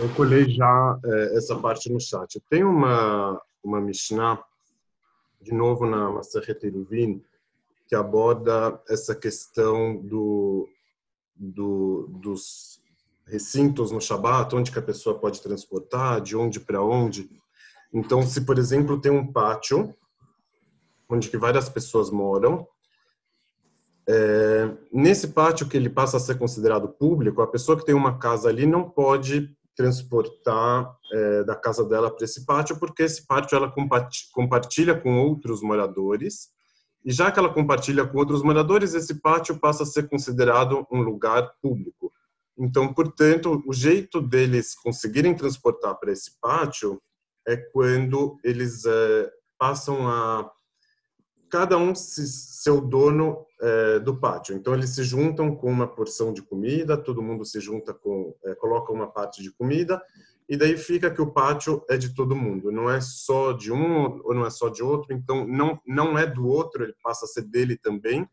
Eu colhei já é, essa parte no chat. Tem uma, uma Mishnah, de novo na Masachet Eruvin, que aborda essa questão do, do, dos recintos no Shabat, onde que a pessoa pode transportar, de onde para onde. Então, se, por exemplo, tem um pátio onde que várias pessoas moram, é, nesse pátio que ele passa a ser considerado público, a pessoa que tem uma casa ali não pode transportar é, da casa dela para esse pátio, porque esse pátio ela compartilha com outros moradores, e já que ela compartilha com outros moradores, esse pátio passa a ser considerado um lugar público. Então, portanto, o jeito deles conseguirem transportar para esse pátio é quando eles é, passam a cada um se, seu dono é, do pátio. Então eles se juntam com uma porção de comida, todo mundo se junta com, é, coloca uma parte de comida e daí fica que o pátio é de todo mundo, não é só de um ou não é só de outro. Então não não é do outro, ele passa a ser dele também.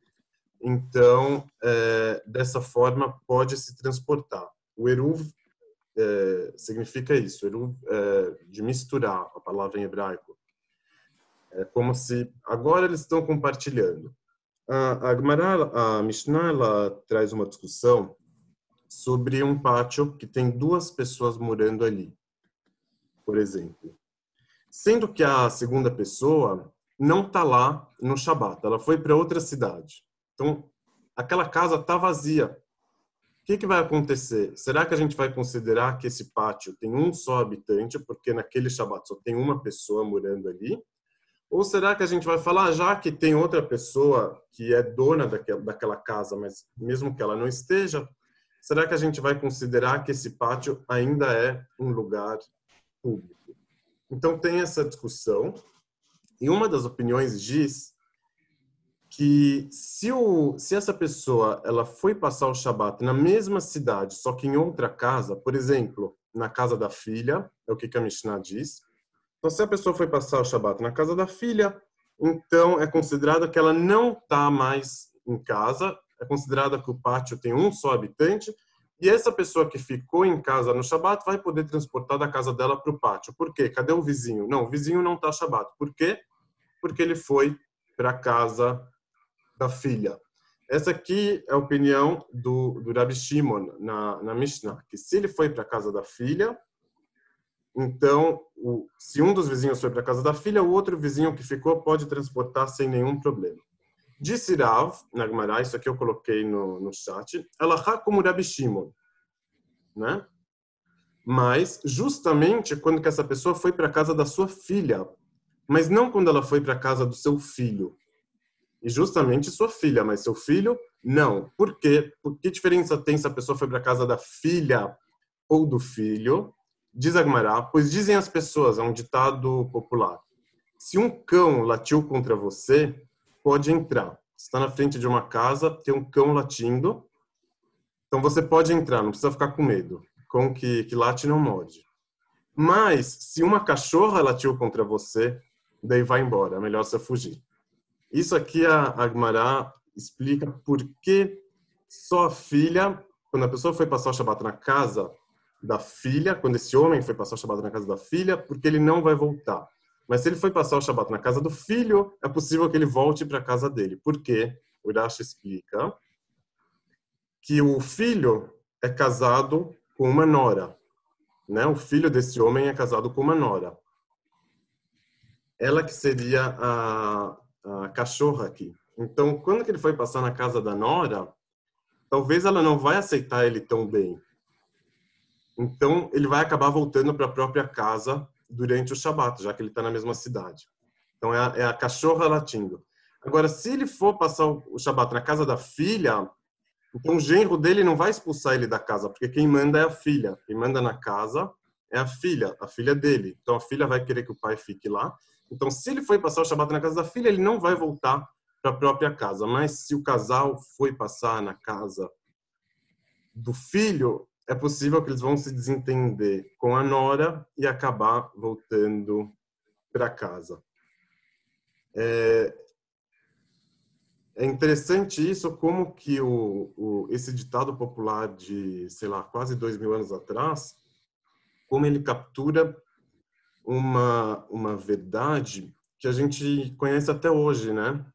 Então é, dessa forma pode se transportar. O eruv significa isso, eruv de misturar a palavra em hebraico é como se agora eles estão compartilhando. A, a Gemara, a Mishnah, ela traz uma discussão sobre um pátio que tem duas pessoas morando ali, por exemplo. Sendo que a segunda pessoa não está lá no Shabat, ela foi para outra cidade. Então, aquela casa está vazia. O que, que vai acontecer? Será que a gente vai considerar que esse pátio tem um só habitante, porque naquele Shabat só tem uma pessoa morando ali? Ou será que a gente vai falar, já que tem outra pessoa que é dona daquela, casa, mas mesmo que ela não esteja, será que a gente vai considerar que esse pátio ainda é um lugar público? Então tem essa discussão. E uma das opiniões diz que se, o, se essa pessoa ela foi passar o Shabat na mesma cidade, só que em outra casa, por exemplo, na casa da filha, é o que a Mishnah diz, então, se a pessoa foi passar o Shabat na casa da filha, então é considerada que ela não está mais em casa, é considerada que o pátio tem um só habitante, e essa pessoa que ficou em casa no Shabat vai poder transportar da casa dela para o pátio. Por quê? Cadê o vizinho? Não, o vizinho não está Shabat. Por quê? Porque ele foi para a casa da filha. Essa aqui é a opinião do, do Rabi Shimon na, na Mishnah, que se ele foi para a casa da filha, então, o, se um dos vizinhos foi para a casa da filha, o outro vizinho que ficou pode transportar sem nenhum problema. Disse Rav, na Gemara, isso aqui eu coloquei no, no chat, Alahá como Rabi Shimon, né? Mas, justamente quando que essa pessoa foi para a casa da sua filha, mas não quando ela foi para a casa do seu filho. E justamente sua filha, mas seu filho, não. Por quê? Por que diferença tem se a pessoa foi para a casa da filha ou do filho? Diz Agmará, pois dizem as pessoas, é um ditado popular. Se um cão latiu contra você, pode entrar. Está na frente de uma casa, tem um cão latindo, então você pode entrar, não precisa ficar com medo. Cão que, que late não morde. Mas se uma cachorra latiu contra você, daí vai embora, é melhor você fugir. Isso aqui a Agmará explica por que só a filha, quando a pessoa foi passar o Shabbat na casa, da filha, quando esse homem foi passar o Shabat na casa da filha, porque ele não vai voltar. Mas se ele foi passar o Shabat na casa do filho, é possível que ele volte para a casa dele. Por quê? O Urash explica que o filho é casado com uma nora. Né? O filho desse homem é casado com uma nora. Ela que seria a, a cachorra aqui. Então, quando ele foi passar na casa da nora, talvez ela não vai aceitar ele tão bem então, ele vai acabar voltando para a própria casa durante o Shabat, já que ele está na mesma cidade. Então, é a, é a, cachorra latindo. Agora, se ele for passar o Shabat na casa da filha, então o genro dele não vai expulsar ele da casa, porque quem manda é a filha. Quem manda na casa é a filha, a filha dele. Então, a filha vai querer que o pai fique lá. Então, se ele foi passar o Shabat na casa da filha, ele não vai voltar para a própria casa. Mas se o casal foi passar na casa do filho, é possível que eles vão se desentender com a nora e acabar voltando para casa. É, é, interessante isso, como que o, o, esse ditado popular de, sei lá, quase dois mil anos atrás, como ele captura uma, uma verdade que a gente conhece até hoje, né?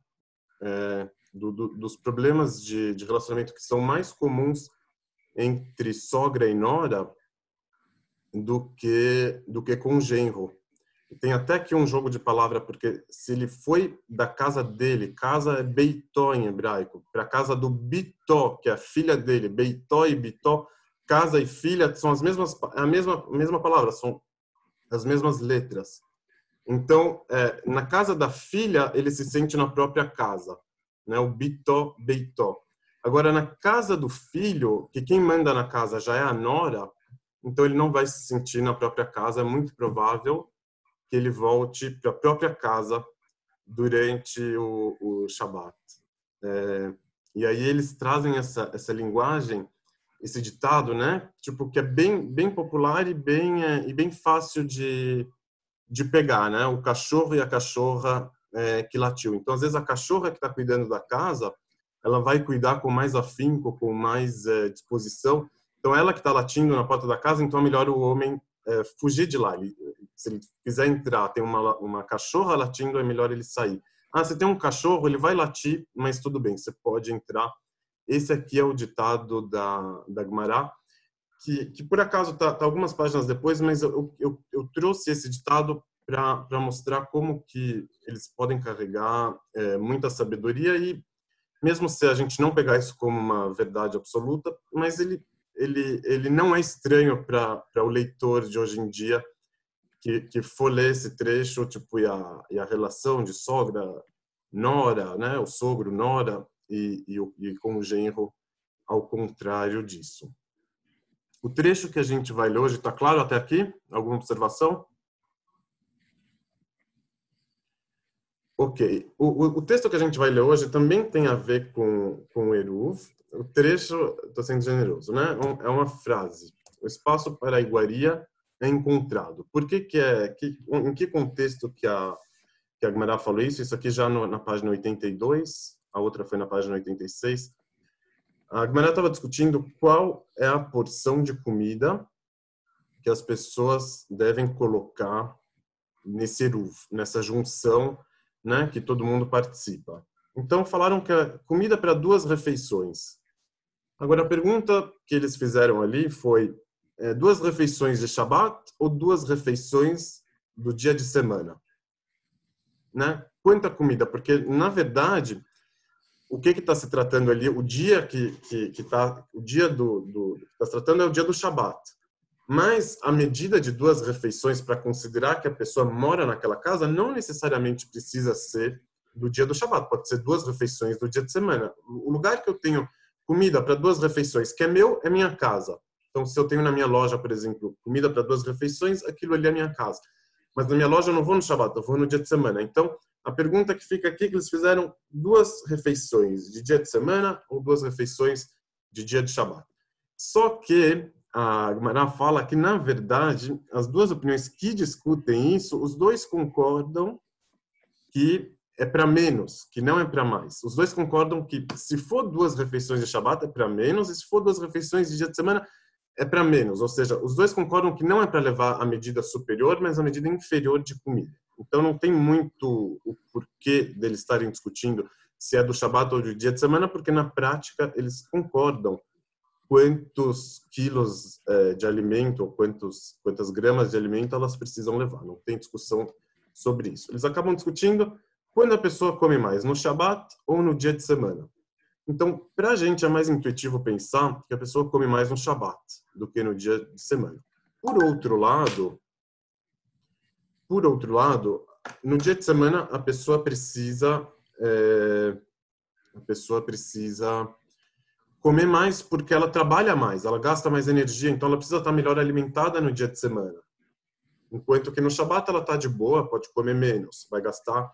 É, do, do, dos problemas de, de relacionamento que são mais comuns entre sogra e nora do que do que com genro. Tem até aqui um jogo de palavra porque se ele foi da casa dele, casa é beitó em hebraico, para a casa do bitó, que é a filha dele, beitó e bitó, casa e filha são as mesmas a mesma mesma palavra, são as mesmas letras. Então, é, na casa da filha, ele se sente na própria casa, né? O bitó, beitó. Agora, na casa do filho, que quem manda na casa já é a nora, então ele não vai se sentir na própria casa. É muito provável que ele volte para a própria casa durante o, o Shabat. É, e aí eles trazem essa, essa linguagem, esse ditado, né? Tipo, que é bem, bem popular e bem, é, e bem fácil de, de pegar, né? O cachorro e a cachorra é, que latiu. Então, às vezes, a cachorra que está cuidando da casa, ela vai cuidar com mais afinco, com mais é, disposição. Então, ela que está latindo na porta da casa, então é melhor o homem é, fugir de lá. Ele, se ele quiser entrar, tem uma, uma cachorra latindo, é melhor ele sair. Ah, você tem um cachorro, ele vai latir, mas tudo bem, você pode entrar. Esse aqui é o ditado da, da Gumará, que, que por acaso está tá algumas páginas depois, mas eu, eu, eu trouxe esse ditado para mostrar como que eles podem carregar é, muita sabedoria e mesmo se a gente não pegar isso como uma verdade absoluta, mas ele ele ele não é estranho para o leitor de hoje em dia que que for ler esse trecho tipo e a, e a relação de sogra nora, né, o sogro nora e, e, e com o genro ao contrário disso. O trecho que a gente vai ler hoje está claro até aqui? Alguma observação? Ok. O, o, o, texto que a gente vai ler hoje também tem a ver com, com o Eruv. O trecho, estou sendo generoso, né? É uma frase. O espaço para a iguaria é encontrado. Por que que é... Que, em que contexto que a, que a Gmará falou isso? Isso aqui já no, na página 82, a outra foi na página 86. A Gmará estava discutindo qual é a porção de comida que as pessoas devem colocar nesse Eruv, nessa junção né, que todo mundo participa. Então falaram que é comida para duas refeições. Agora a pergunta que eles fizeram ali foi é, duas refeições de Shabat ou duas refeições do dia de semana, né? Quanta comida? Porque na verdade o que está se tratando ali? O dia que que, que tá, o dia do, do que está se tratando é o dia do Shabat. Mas a medida de duas refeições para considerar que a pessoa mora naquela casa não necessariamente precisa ser do dia do Shabat, pode ser duas refeições do dia de semana. O lugar que eu tenho comida para duas refeições, que é meu, é minha casa. Então, se eu tenho na minha loja, por exemplo, comida para duas refeições, aquilo ali é minha casa. Mas na minha loja eu não vou no Shabat, eu vou no dia de semana. Então, a pergunta que fica aqui é que eles fizeram duas refeições de dia de semana ou duas refeições de dia de Shabat. Só que a Gemara fala que, na verdade, as duas opiniões que discutem isso, os dois concordam que é para menos, que não é para mais. Os dois concordam que se for duas refeições de Shabat é para menos, e se for duas refeições de dia de semana é para menos. Ou seja, os dois concordam que não é para levar a medida superior, mas a medida inferior de comida. Então não tem muito o porquê deles estarem discutindo se é do Shabat ou do dia de semana, porque na prática eles concordam quantos quilos é, de alimento, ou quantos, quantas gramas de alimento elas precisam levar. Não tem discussão sobre isso. Eles acabam discutindo quando a pessoa come mais, no Shabat ou no dia de semana. Então, para a gente é mais intuitivo pensar que a pessoa come mais no Shabat do que no dia de semana. Por outro lado, por outro lado, no dia de semana a pessoa precisa é, a pessoa precisa comer mais porque ela trabalha mais, ela gasta mais energia, então ela precisa estar melhor alimentada no dia de semana. Enquanto que no Shabat ela está de boa, pode comer menos, vai gastar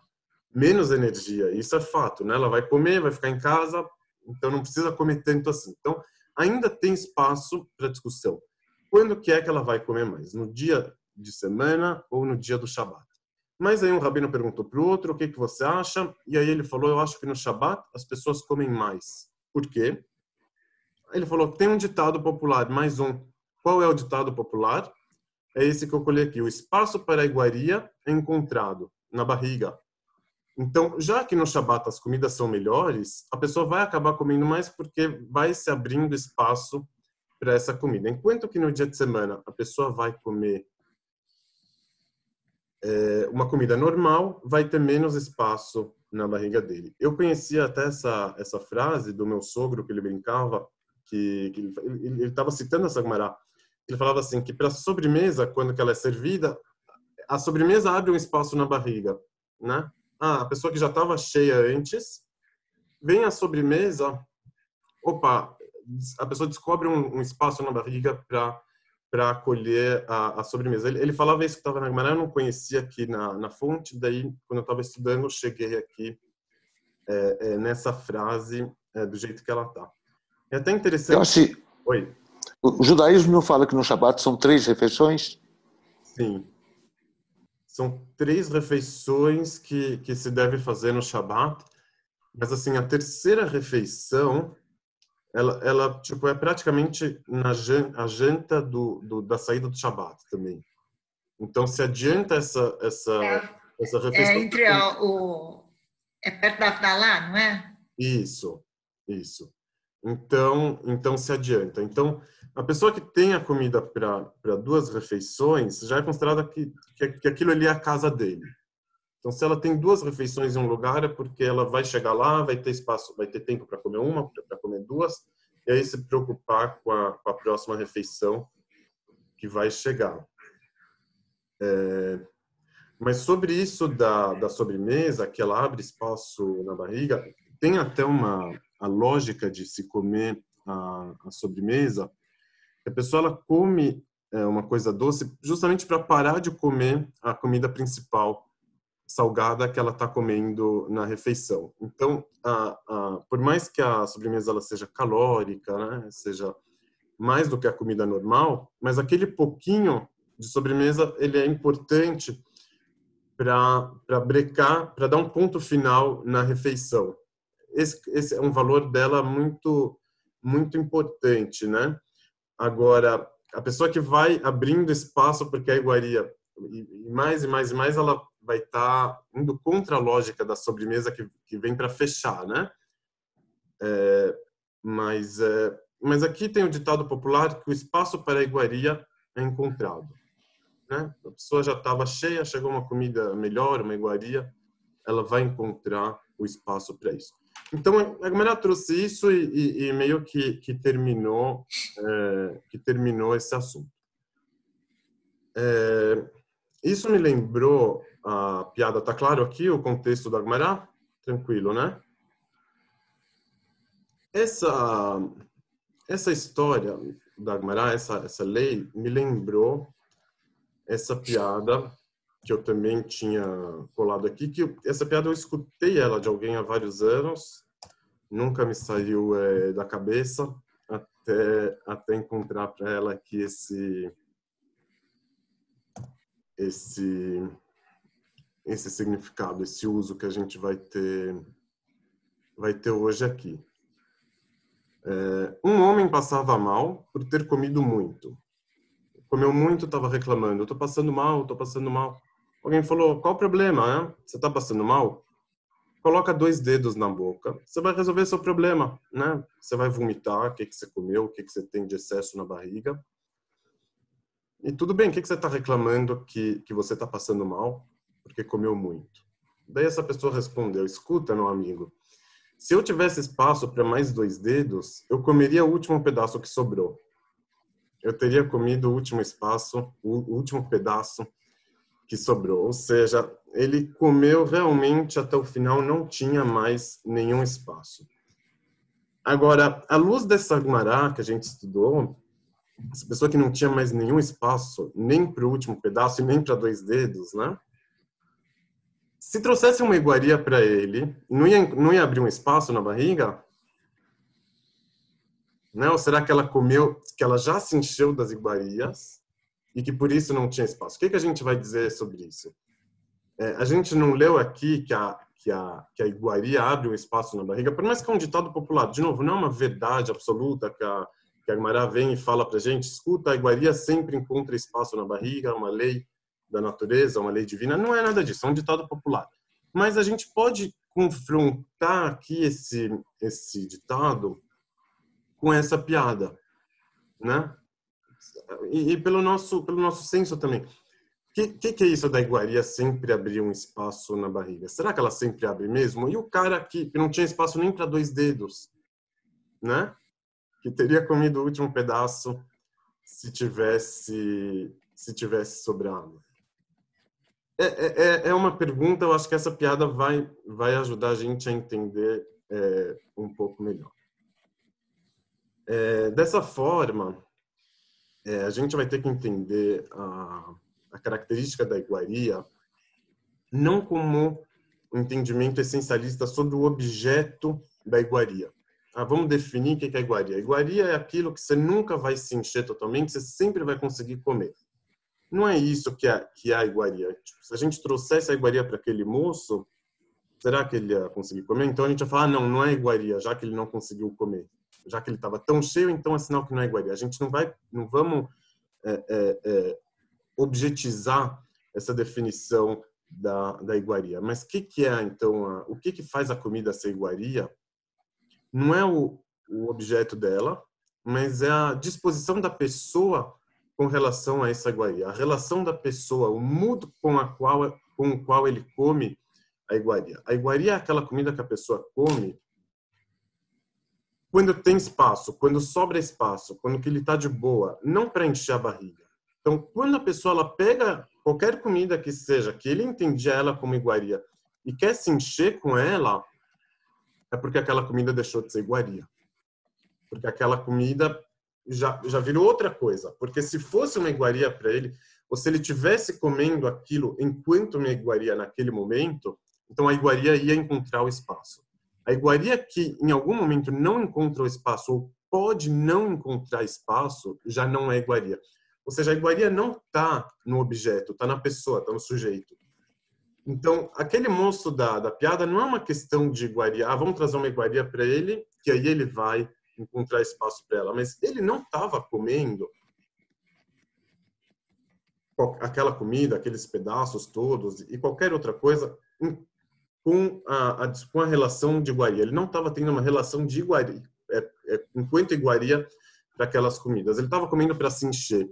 menos energia. Isso é fato, né? Ela vai comer, vai ficar em casa, então não precisa comer tanto assim. Então ainda tem espaço para discussão. Quando que é que ela vai comer mais? No dia de semana ou no dia do Shabat? Mas aí um rabino perguntou para o outro, o que, que você acha? E aí ele falou, eu acho que no Shabat as pessoas comem mais. Por quê? Ele falou: tem um ditado popular, mais um. Qual é o ditado popular? é esse que eu colhei aqui. O espaço para a iguaria é encontrado na barriga. Então, já que no Shabat as comidas são melhores, a pessoa vai acabar comendo mais porque vai se abrindo espaço para essa comida. Enquanto que no dia de semana a pessoa vai comer é, uma comida normal, vai ter menos espaço na barriga dele. Eu conhecia até essa essa frase do meu sogro que ele brincava que, que ele estava citando essa Gemara. Ele falava assim que para a sobremesa, quando ela é servida, a sobremesa abre um espaço na barriga, né? Ah, a pessoa que já estava cheia antes, vem a sobremesa, opa, a pessoa descobre um, um espaço na barriga para para acolher a, a, sobremesa. Ele, ele falava isso que estava na Gemara, eu não conhecia aqui na, na fonte, daí, quando eu estava estudando, eu cheguei aqui é, é, nessa frase é, do jeito que ela está. É até interessante... Eu acho... Oi. O judaísmo não fala que no Shabat são três refeições? Sim. São três refeições que, que se deve fazer no Shabat, mas assim, a terceira refeição, ela, ela tipo, é praticamente na a janta do, do, da saída do Shabat também. Então, se adianta essa, essa, é, essa refeição... É entre a, o... É perto da Fdalá, não é? Isso, isso. Então, então se adianta. Então, a pessoa que tem a comida para duas refeições já é considerada que, que, que aquilo ali é a casa dele. Então, se ela tem duas refeições em um lugar, é porque ela vai chegar lá, vai ter espaço, vai ter tempo para comer uma, para comer duas, e aí se preocupar com a, com a próxima refeição que vai chegar. É, mas sobre isso da, da sobremesa, que ela abre espaço na barriga, tem até uma a lógica de se comer a, a sobremesa a pessoa ela come é, uma coisa doce justamente para parar de comer a comida principal salgada que ela está comendo na refeição. Então, a, a, por mais que a sobremesa ela seja calórica, né, seja mais do que a comida normal, mas aquele pouquinho de sobremesa ele é importante para brecar, para dar um ponto final na refeição. Esse, esse é um valor dela muito muito importante, né? Agora, a pessoa que vai abrindo espaço porque a iguaria, e mais e mais e mais, ela vai estar tá indo contra a lógica da sobremesa que, que vem para fechar, né? É, mas, é, mas aqui tem o ditado popular que o espaço para a iguaria é encontrado. Né? A pessoa já estava cheia, chegou uma comida melhor, uma iguaria, ela vai encontrar o espaço para isso. Então a Gamera trouxe isso e, e, e, meio que, que terminou é, que terminou esse assunto. É, isso me lembrou a piada. Tá claro aqui o contexto da Gamera? Tranquilo, né? Essa essa história da Gamera, essa essa lei me lembrou essa piada que eu também tinha colado aqui, que essa piada eu escutei ela de alguém há vários anos, nunca me saiu é, da cabeça até até encontrar para ela aqui esse esse esse significado, esse uso que a gente vai ter vai ter hoje aqui. É, um homem passava mal por ter comido muito. Comeu muito, estava reclamando. Estou passando mal, estou passando mal. Alguém falou: qual o problema? Né? Você está passando mal? Coloca dois dedos na boca. Você vai resolver seu problema, né? Você vai vomitar, o que, que você comeu, o que, que você tem de excesso na barriga. E tudo bem, o que, que você está reclamando que, que você está passando mal? Porque comeu muito. Daí essa pessoa respondeu: escuta, meu amigo, se eu tivesse espaço para mais dois dedos, eu comeria o último pedaço que sobrou. Eu teria comido o último espaço, o último pedaço que sobrou. Ou seja, ele comeu realmente até o final, não tinha mais nenhum espaço. Agora, à luz dessa Gumará que a gente estudou, essa pessoa que não tinha mais nenhum espaço, nem para o último pedaço e nem para dois dedos, né? Se trouxesse uma iguaria para ele, não ia, não ia abrir um espaço na barriga? Né? Ou será que ela comeu, que ela já se encheu das iguarias e que por isso não tinha espaço. O que, que a gente vai dizer sobre isso? É, a gente não leu aqui que a, que, a, que a iguaria abre um espaço na barriga, por mais que é um ditado popular. De novo, não é uma verdade absoluta que a, que a Guimará vem e fala para gente, escuta, a iguaria sempre encontra espaço na barriga, uma lei da natureza, uma lei divina. Não é nada disso, é um ditado popular. Mas a gente pode confrontar aqui esse, esse ditado com essa piada, né? E, e pelo nosso pelo nosso senso também. O que, que, que, é isso da iguaria sempre abrir um espaço na barriga? Será que ela sempre abre mesmo? E o cara que, não tinha espaço nem para dois dedos, né? Que teria comido o último pedaço se tivesse se tivesse sobrado. É, é, é, é uma pergunta, eu acho que essa piada vai, vai ajudar a gente a entender é, um pouco melhor. É, dessa forma, é, a gente vai ter que entender a, a característica da iguaria não como um entendimento essencialista sobre o objeto da iguaria. Ah, vamos definir o que é iguaria. Iguaria é aquilo que você nunca vai se encher totalmente, você sempre vai conseguir comer não é isso que é, que é a iguaria. Tipo, se a gente trouxesse a iguaria para aquele moço, será que ele ia conseguir comer? Então a gente ia falar, ah, não, não é iguaria, já que ele não conseguiu comer. Já que ele estava tão cheio, então é sinal que não é iguaria. A gente não vai, não vamos é, é, é, objetizar essa definição da, da iguaria. Mas o que, que é, então, a, o que, que faz a comida ser iguaria? Não é o, o objeto dela, mas é a disposição da pessoa com relação a essa iguaria. A relação da pessoa, o modo com, a qual, com o qual ele come a iguaria. A iguaria é aquela comida que a pessoa come quando tem espaço, quando sobra espaço, quando que ele está de boa, não para encher a barriga. Então, quando a pessoa ela pega qualquer comida que seja, que ele entendia ela como iguaria, e quer se encher com ela, é porque aquela comida deixou de ser iguaria. Porque aquela comida já, já virou outra coisa. Porque se fosse uma iguaria para ele, ou se ele tivesse comendo aquilo enquanto uma iguaria naquele momento, então a iguaria ia encontrar o espaço. A iguaria que em algum momento não encontra o espaço ou pode não encontrar espaço, já não é iguaria. Ou seja, a iguaria não está no objeto, está na pessoa, está no sujeito. Então, aquele moço da, da piada não é uma questão de iguaria. Ah, vamos trazer uma iguaria para ele, que aí ele vai encontrar espaço para ela, mas ele não estava comendo aquela comida, aqueles pedaços todos e qualquer outra coisa com a, a, com a relação de iguaria. Ele não estava tendo uma relação de iguaria, é, é, enquanto iguaria para aquelas comidas. Ele estava comendo para se encher,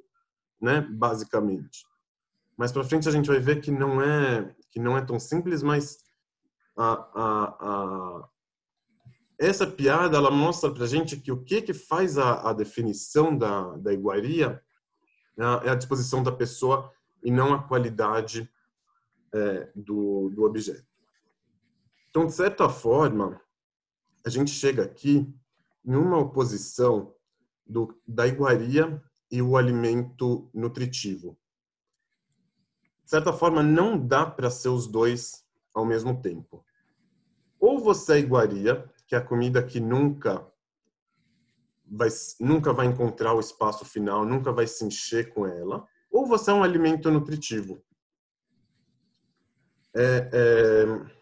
né, basicamente. Mais para frente a gente vai ver que não é que não é tão simples, mas a, a, a, essa piada ela mostra para gente que o que que faz a, definição da, da iguaria é a disposição da pessoa e não a qualidade é, do, do objeto. Então, de certa forma, a gente chega aqui em uma oposição do, da iguaria e o alimento nutritivo. De certa forma, não dá para ser os dois ao mesmo tempo. Ou você é iguaria que é a comida que nunca vai, nunca vai encontrar o espaço final, nunca vai se encher com ela, ou você é um alimento nutritivo. É, é,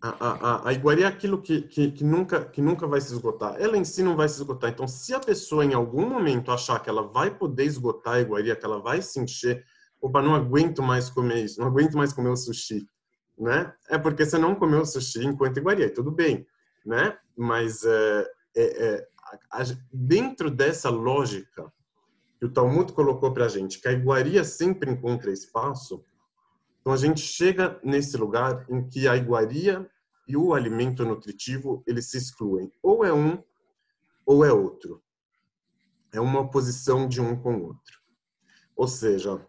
a, a, a iguaria é aquilo que, que, que, nunca, que nunca vai se esgotar. Ela em si não vai se esgotar. Então, se a pessoa em algum momento achar que ela vai poder esgotar a iguaria, que ela vai se encher, opa, não aguento mais comer isso, não aguento mais comer o sushi, né? É porque você não comeu sushi enquanto iguaria, tudo bem, né? Mas é, é, é a, dentro dessa lógica que o Talmud colocou para a gente, que a iguaria sempre encontra espaço, então a gente chega nesse lugar em que a iguaria e o alimento nutritivo eles se excluem, ou é um ou é outro. É uma oposição de um com o outro. Ou seja,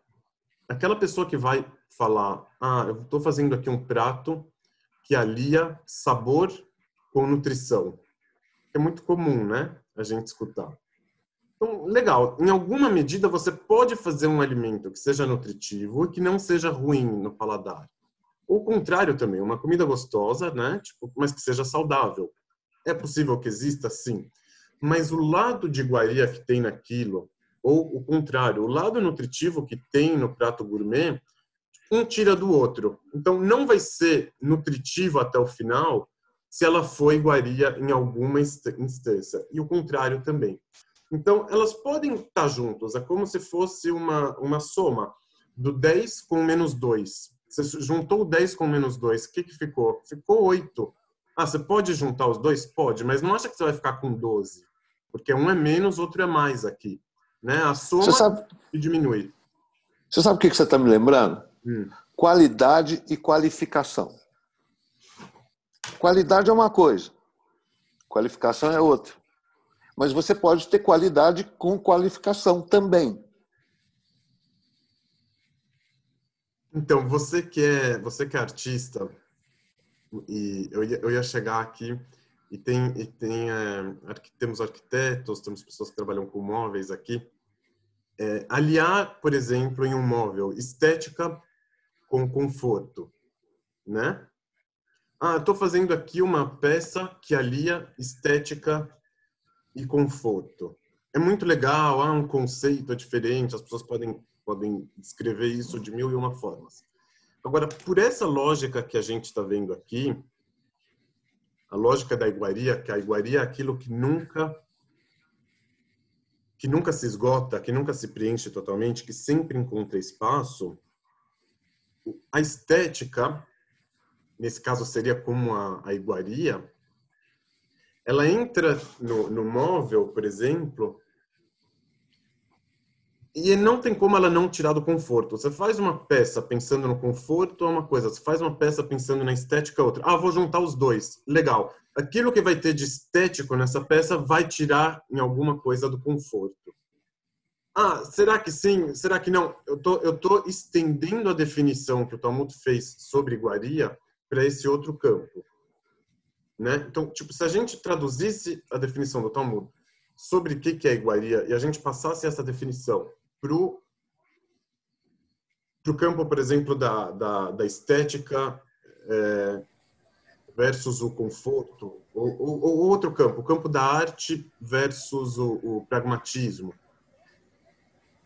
aquela pessoa que vai falar, ah, eu estou fazendo aqui um prato que alia sabor com nutrição. É muito comum, né? A gente escutar. Então, legal. Em alguma medida, você pode fazer um alimento que seja nutritivo e que não seja ruim no paladar. O contrário também, uma comida gostosa, né? Tipo, mas que seja saudável. É possível que exista, sim. Mas o lado de iguaria que tem naquilo, ou o contrário, o lado nutritivo que tem no prato gourmet, um tira do outro. Então, não vai ser nutritivo até o final se ela foi iguaria em alguma instância, e o contrário também. Então, elas podem estar juntas, é como se fosse uma, uma soma do 10 com menos 2. Você juntou o 10 com menos 2, o que, que ficou? Ficou 8. Ah, você pode juntar os dois? Pode, mas não acha que você vai ficar com 12, porque um é menos, outro é mais aqui. Né? A soma sabe, diminui. Você sabe o que você está me lembrando? Hum. Qualidade e qualificação. Qualidade é uma coisa, qualificação é outra. Mas você pode ter qualidade com qualificação também. Então, você que é, você que é artista, e eu ia, eu ia chegar aqui e tem, e tem é, temos arquitetos, temos pessoas que trabalham com móveis aqui. É, aliar, por exemplo, em um móvel, estética com conforto, né? Ah, estou fazendo aqui uma peça que alia estética e conforto. É muito legal, há um conceito diferente, as pessoas podem, podem descrever isso de mil e uma formas. Agora, por essa lógica que a gente está vendo aqui, a lógica da iguaria, que a iguaria é aquilo que nunca que nunca se esgota, que nunca se preenche totalmente, que sempre encontra espaço, a estética nesse caso seria como a, a iguaria, ela entra no, no móvel, por exemplo, e não tem como ela não tirar do conforto. Você faz uma peça pensando no conforto é uma coisa, você faz uma peça pensando na estética é outra. Ah, vou juntar os dois. Legal. Aquilo que vai ter de estético nessa peça vai tirar em alguma coisa do conforto. Ah, será que sim? Será que não? Eu tô, eu tô estendendo a definição que o Talmud fez sobre iguaria para esse outro campo. Né? Então, tipo, se a gente traduzisse a definição do Talmud sobre o que é iguaria e a gente passasse essa definição para o campo, por exemplo, da, da, da estética é, versus o conforto, ou, ou, ou, outro campo, o campo da arte versus o, o pragmatismo.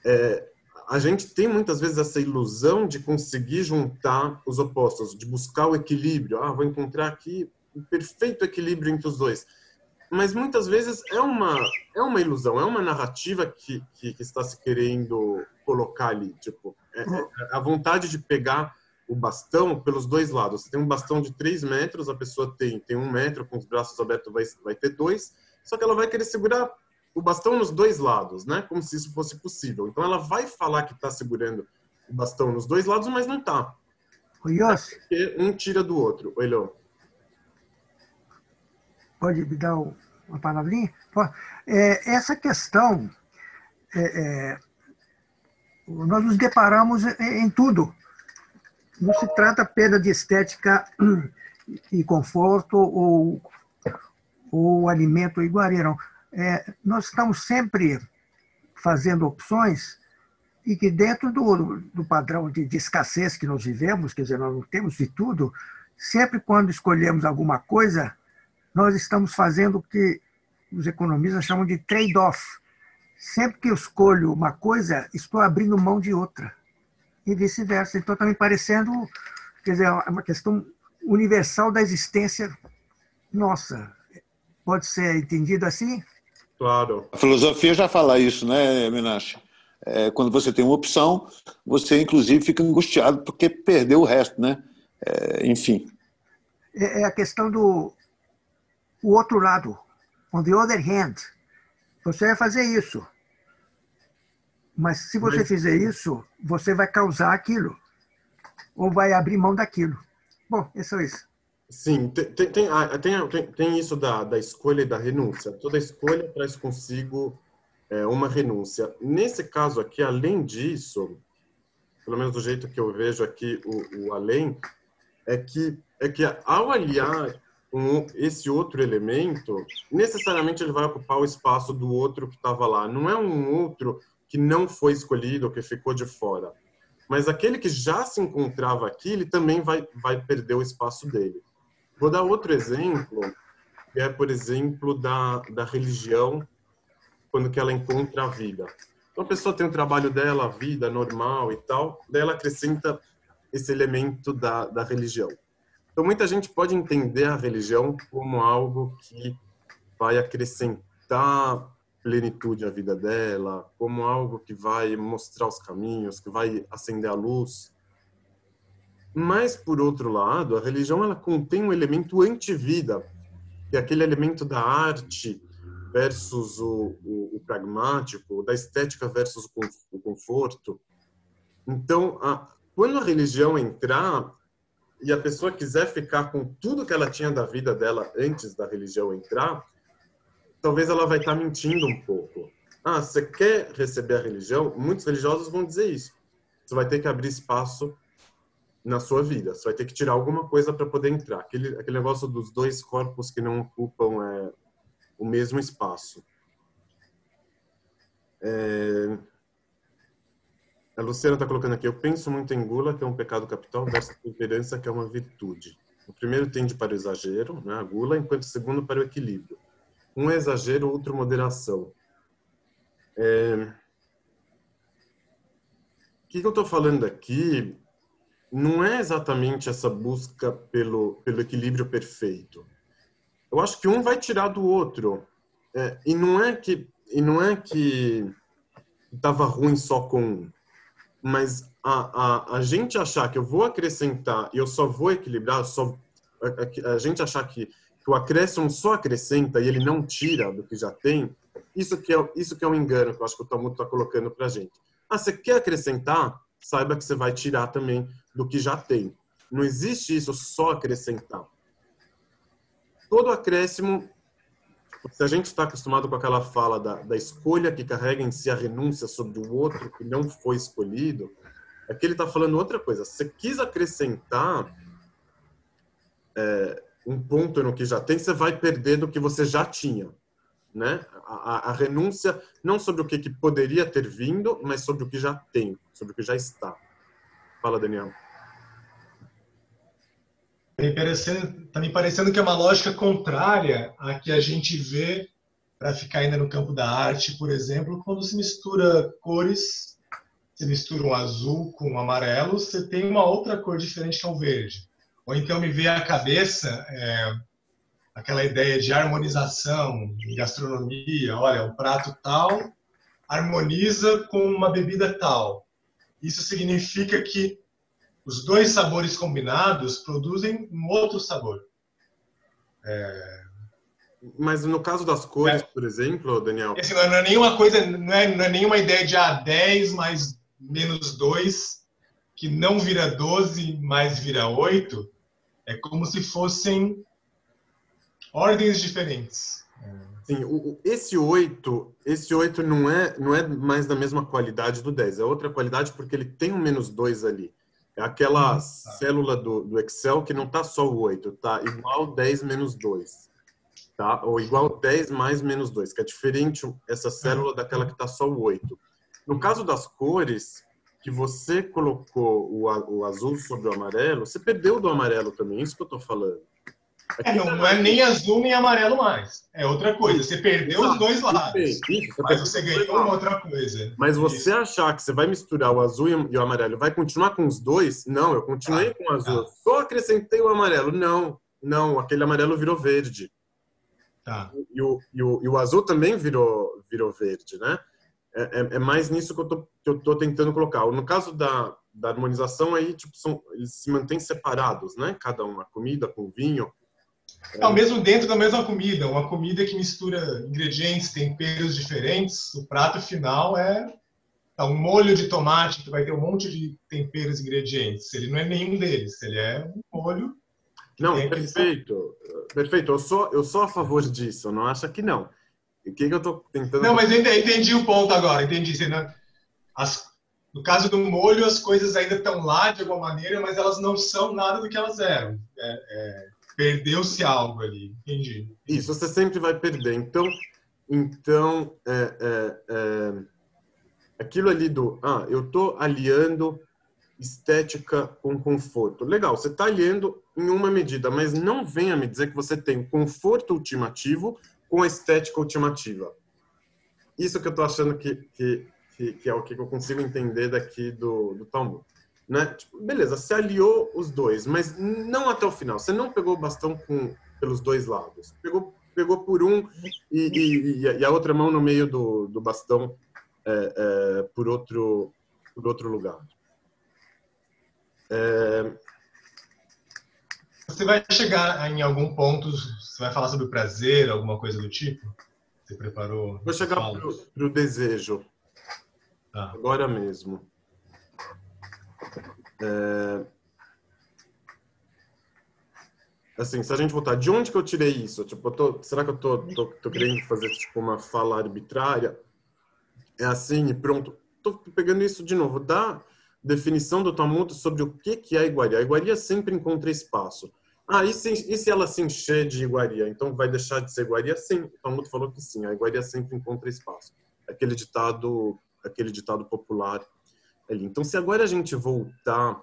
É, a gente tem muitas vezes essa ilusão de conseguir juntar os opostos, de buscar o equilíbrio. Ah, vou encontrar aqui o perfeito equilíbrio entre os dois. Mas muitas vezes é uma é uma ilusão, é uma narrativa que, que, que está se querendo colocar ali. Tipo, é, é a vontade de pegar o bastão pelos dois lados. Você tem um bastão de 3 metros, a pessoa tem, tem um metro, com os braços abertos vai, vai ter dois, só que ela vai querer segurar o bastão nos dois lados, né? Como se isso fosse possível. Então ela vai falar que está segurando o bastão nos dois lados, mas não está. Porque um tira do outro. Oi, Leon. Pode me dar uma palavrinha? É, essa questão, é, é, nós nos deparamos em, em tudo. Não se trata apenas de estética e conforto ou, ou alimento iguaria, não é, nós estamos sempre fazendo opções e que dentro do, do padrão de, de, escassez que nós vivemos, quer dizer, nós não temos de tudo, sempre quando escolhemos alguma coisa, nós estamos fazendo o que os economistas chamam de trade-off. Sempre que eu escolho uma coisa, estou abrindo mão de outra. E vice-versa. Então, está me parecendo, quer dizer, é uma questão universal da existência nossa. Pode ser entendido assim? Claro. A filosofia já fala isso, né, Menache? É, quando você tem uma opção, você inclusive fica angustiado porque perdeu o resto, né? É, enfim. É, é a questão do o outro lado. On the other hand, você vai fazer isso. Mas se você fizer isso, você vai causar aquilo. Ou vai abrir mão daquilo. Bom, é só isso. Sim, tem, tem, ah, tem, tem, tem, isso da, da escolha e da renúncia. Toda escolha traz consigo é, uma renúncia. Nesse caso aqui, além disso, pelo menos do jeito que eu vejo aqui o, o além, é que, é que ao aliar um, esse outro elemento, necessariamente ele vai ocupar o espaço do outro que estava lá. Não é um outro que não foi escolhido, que ficou de fora. Mas aquele que já se encontrava aqui, ele também vai, vai perder o espaço dele. Vou dar outro exemplo, que é, por exemplo, da, da religião, quando que ela encontra a vida. Então, a pessoa tem o trabalho dela, a vida normal e tal, daí ela acrescenta esse elemento da, da religião. Então, muita gente pode entender a religião como algo que vai acrescentar plenitude à vida dela, como algo que vai mostrar os caminhos, que vai acender a luz. Mas, por outro lado, a religião ela contém um elemento anti-vida, que é aquele elemento da arte versus o, o, o pragmático, da estética versus o conforto. Então, a, quando a religião entrar e a pessoa quiser ficar com tudo que ela tinha da vida dela antes da religião entrar, talvez ela vai estar mentindo um pouco. Ah, você quer receber a religião? Muitos religiosos vão dizer isso. Você vai ter que abrir espaço na sua vida. Você vai ter que tirar alguma coisa para poder entrar. Aquele, aquele negócio dos dois corpos que não ocupam é, o mesmo espaço. É... A Luciana está colocando aqui, eu penso muito em gula, que é um pecado capital, versus temperança, que é uma virtude. O primeiro tende para o exagero, né, a gula, enquanto o segundo para o equilíbrio. Um é exagero, outro moderação. É... O que, que eu estou falando aqui não é exatamente essa busca pelo, pelo equilíbrio perfeito. Eu acho que um vai tirar do outro. É, e não é que e não é que estava ruim só com um, mas a, a, a gente achar que eu vou acrescentar e eu só vou equilibrar, só a, a, a gente achar que que o acréscimo só acrescenta e ele não tira do que já tem, isso que é, isso que é um engano que eu acho que o Talmud está colocando para a gente. Ah, você quer acrescentar? Saiba que você vai tirar também do que já tem. Não existe isso só acrescentar. Todo acréscimo, se a gente está acostumado com aquela fala da, da escolha que carrega em si a renúncia sobre o outro que não foi escolhido, aqui ele está falando outra coisa. Você quis acrescentar é, um ponto no que já tem, você vai perder do que você já tinha. Né? A, a, a renúncia não sobre o que, que, poderia ter vindo, mas sobre o que já tem, sobre o que já está. Fala, Daniel. Está me parecendo que é uma lógica contrária à que a gente vê para ficar ainda no campo da arte, por exemplo, quando se mistura cores, se mistura um azul com um amarelo, você tem uma outra cor diferente que é o verde. Ou então me vê à cabeça é, aquela ideia de harmonização em gastronomia. Olha, o prato tal harmoniza com uma bebida tal. Isso significa que os dois sabores combinados produzem um outro sabor. É... Mas no caso das cores, é. por exemplo, Daniel. Assim, não é nenhuma coisa, não é, não é nenhuma ideia de ah, 10 mais menos 2, que não vira 12 mais vira 8, é como se fossem ordens diferentes. Sim, o, esse 8, esse 8 não é, não é mais da mesma qualidade do 10, é outra qualidade porque ele tem um menos 2 ali. É aquela hum, tá. célula do, do Excel que não está só o 8, tá igual 10 menos 2. Tá? Ou igual 10 mais menos 2, que é diferente essa célula daquela que está só o 8. No caso das cores, que você colocou o, o azul sobre o amarelo, você perdeu do amarelo também, é isso que eu estou falando. É, não, é nem azul nem amarelo mais. É outra coisa. Você perdeu Exato. os dois lados. Isso, mas você ganhou uma outra coisa. Mas você isso. achar que você vai misturar o azul e o amarelo vai continuar com os dois? Não, eu continuei ah, com o azul. Ah. Só acrescentei o amarelo. Não, não, aquele amarelo virou verde. Tá. E, o, e, o, e o azul também virou, virou verde, né? É, é, é, mais nisso que eu, tô, que eu tô tentando colocar. No caso da, da harmonização, aí tipo, são, eles se mantêm separados, né? Cada um, a comida com o vinho. É o mesmo dentro da mesma comida. Uma comida que mistura ingredientes, temperos diferentes. O prato final é tá, um molho de tomate que vai ter um monte de temperos e ingredientes. Ele não é nenhum deles. Ele é um molho. Não, perfeito. Perfeito. Eu sou, eu sou a favor disso. Não acha que não. O que, que eu estou tentando. Não, mas eu entendi o ponto agora, entendi. As, no caso do molho, as coisas ainda estão lá de alguma maneira, mas elas não são nada do que elas eram. É, é, Perdeu-se algo ali, entendi. Isso, você sempre vai perder. Então, então é, é, é aquilo ali do. Ah, eu estou aliando estética com conforto. Legal, você está aliando em uma medida, mas não venha me dizer que você tem conforto ultimativo com a estética ultimativa. Isso que eu estou achando que, que, que, que, é o que eu consigo entender daqui do, do Talmud. Né? Tipo, beleza, se aliou os dois, mas não até o final. Você não pegou o bastão com, pelos dois lados. Pegou, pegou por um e, e, e a outra mão no meio do, do bastão é, é, por, outro, por outro lugar. É... Você vai chegar em algum ponto, você vai falar sobre o prazer, alguma coisa do tipo? Você preparou? Vou chegar para o desejo. Tá. Agora mesmo. É... Assim, se a gente voltar, de onde que eu tirei isso? Tipo, tô, será que eu tô, tô, tô, querendo fazer tipo uma fala arbitrária? É assim e pronto. Tô pegando isso de novo da definição do Talmud sobre o que que é iguaria. A iguaria sempre encontra espaço. Ah, e se, e se ela se encher de iguaria? Então vai deixar de ser iguaria? Sim, o Talmud falou que sim. A iguaria sempre encontra espaço. Aquele ditado, aquele ditado popular ali. Então, se agora a gente voltar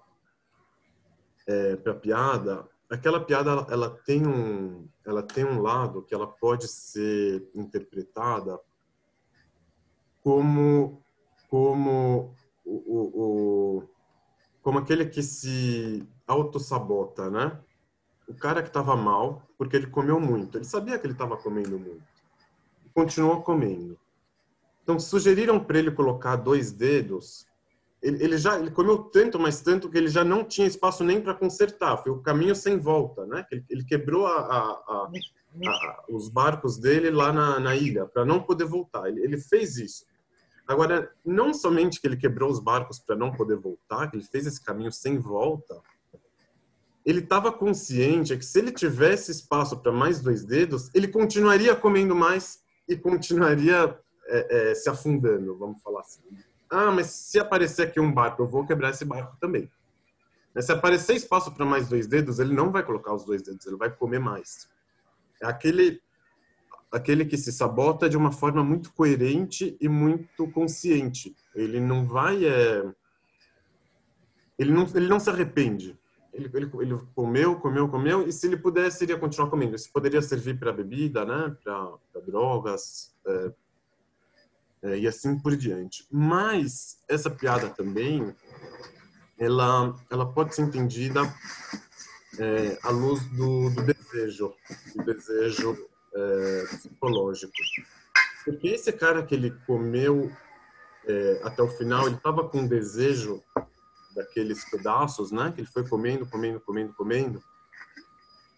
é, para a piada, aquela piada ela, ela, tem um ela tem um lado que ela pode ser interpretada como como o, o, o como aquele que se auto-sabota, né? O cara que estava mal porque ele comeu muito. Ele sabia que ele estava comendo muito. Continuou comendo. Então sugeriram para ele colocar dois dedos ele, ele, já ele comeu tanto, mas tanto que ele já não tinha espaço nem para consertar. Foi o caminho sem volta, né? Ele, ele quebrou a, a, a, os barcos dele lá na, na ilha para não poder voltar. Ele, ele, fez isso. Agora, não somente que ele quebrou os barcos para não poder voltar, que ele fez esse caminho sem volta, ele estava consciente que se ele tivesse espaço para mais dois dedos, ele continuaria comendo mais e continuaria é, é, se afundando, vamos falar assim. Ah, mas se aparecer aqui um barco, eu vou quebrar esse barco também. Mas se aparecer espaço para mais dois dedos, ele não vai colocar os dois dedos, ele vai comer mais. É aquele aquele que se sabota de uma forma muito coerente e muito consciente. Ele não vai é... ele não ele não se arrepende. Ele, ele, ele comeu, comeu, comeu e se ele pudesse iria continuar comendo. Isso poderia servir para bebida, né? Para drogas, é, é, e assim por diante. Mas essa piada também, ela, ela pode ser entendida é, à luz do, do desejo, do desejo é, psicológico. Porque esse cara que ele comeu é, até o final, ele estava com desejo daqueles pedaços, né? Que ele foi comendo, comendo, comendo, comendo.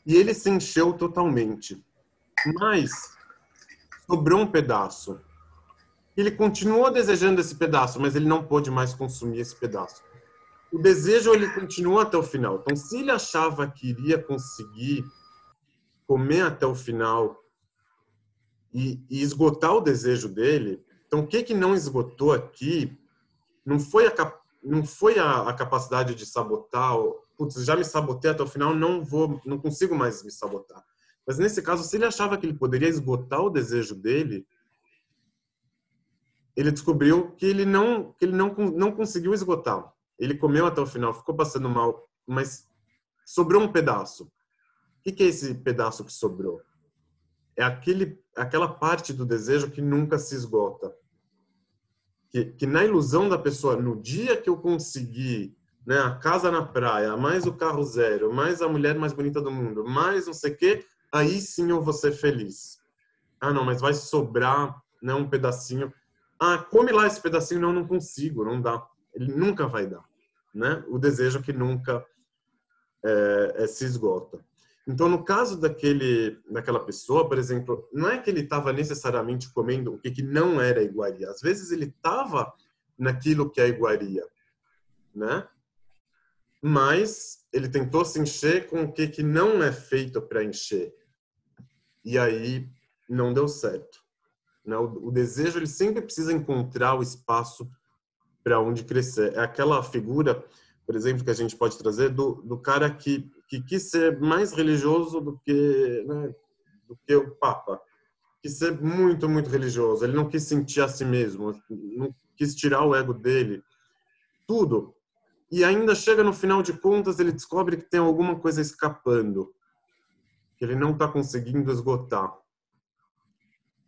E ele se encheu totalmente. Mas sobrou um pedaço ele continuou desejando esse pedaço, mas ele não pôde mais consumir esse pedaço. O desejo ele continua até o final. Então, se ele achava que iria conseguir comer até o final e, e esgotar o desejo dele, então o que que não esgotou aqui não foi a não foi a, a capacidade de sabotar. Putz, já me sabotei até o final, não vou, não consigo mais me sabotar. Mas nesse caso, se ele achava que ele poderia esgotar o desejo dele, ele descobriu que ele não que ele não não conseguiu esgotar. Ele comeu até o final, ficou passando mal, mas sobrou um pedaço. O que, que é esse pedaço que sobrou? É aquele aquela parte do desejo que nunca se esgota. Que, que na ilusão da pessoa, no dia que eu conseguir né, a casa na praia, mais o carro zero, mais a mulher mais bonita do mundo, mais não sei o quê, aí sim eu vou ser feliz. Ah, não, mas vai sobrar né, um pedacinho ah, come lá esse pedacinho, não, não consigo, não dá. Ele nunca vai dar, né? O desejo que nunca é, é, se esgota. Então, no caso daquele, daquela pessoa, por exemplo, não é que ele estava necessariamente comendo o que, que não era iguaria. Às vezes ele estava naquilo que é iguaria, né? Mas ele tentou se encher com o que, que não é feito para encher. E aí não deu certo. Né? O, o, desejo ele sempre precisa encontrar o espaço para onde crescer. É aquela figura, por exemplo, que a gente pode trazer do, do cara que, que quis ser mais religioso do que, né, do que o Papa. Quis ser muito, muito religioso. Ele não quis sentir a si mesmo, não quis tirar o ego dele. Tudo. E ainda chega no final de contas, ele descobre que tem alguma coisa escapando, que ele não está conseguindo esgotar.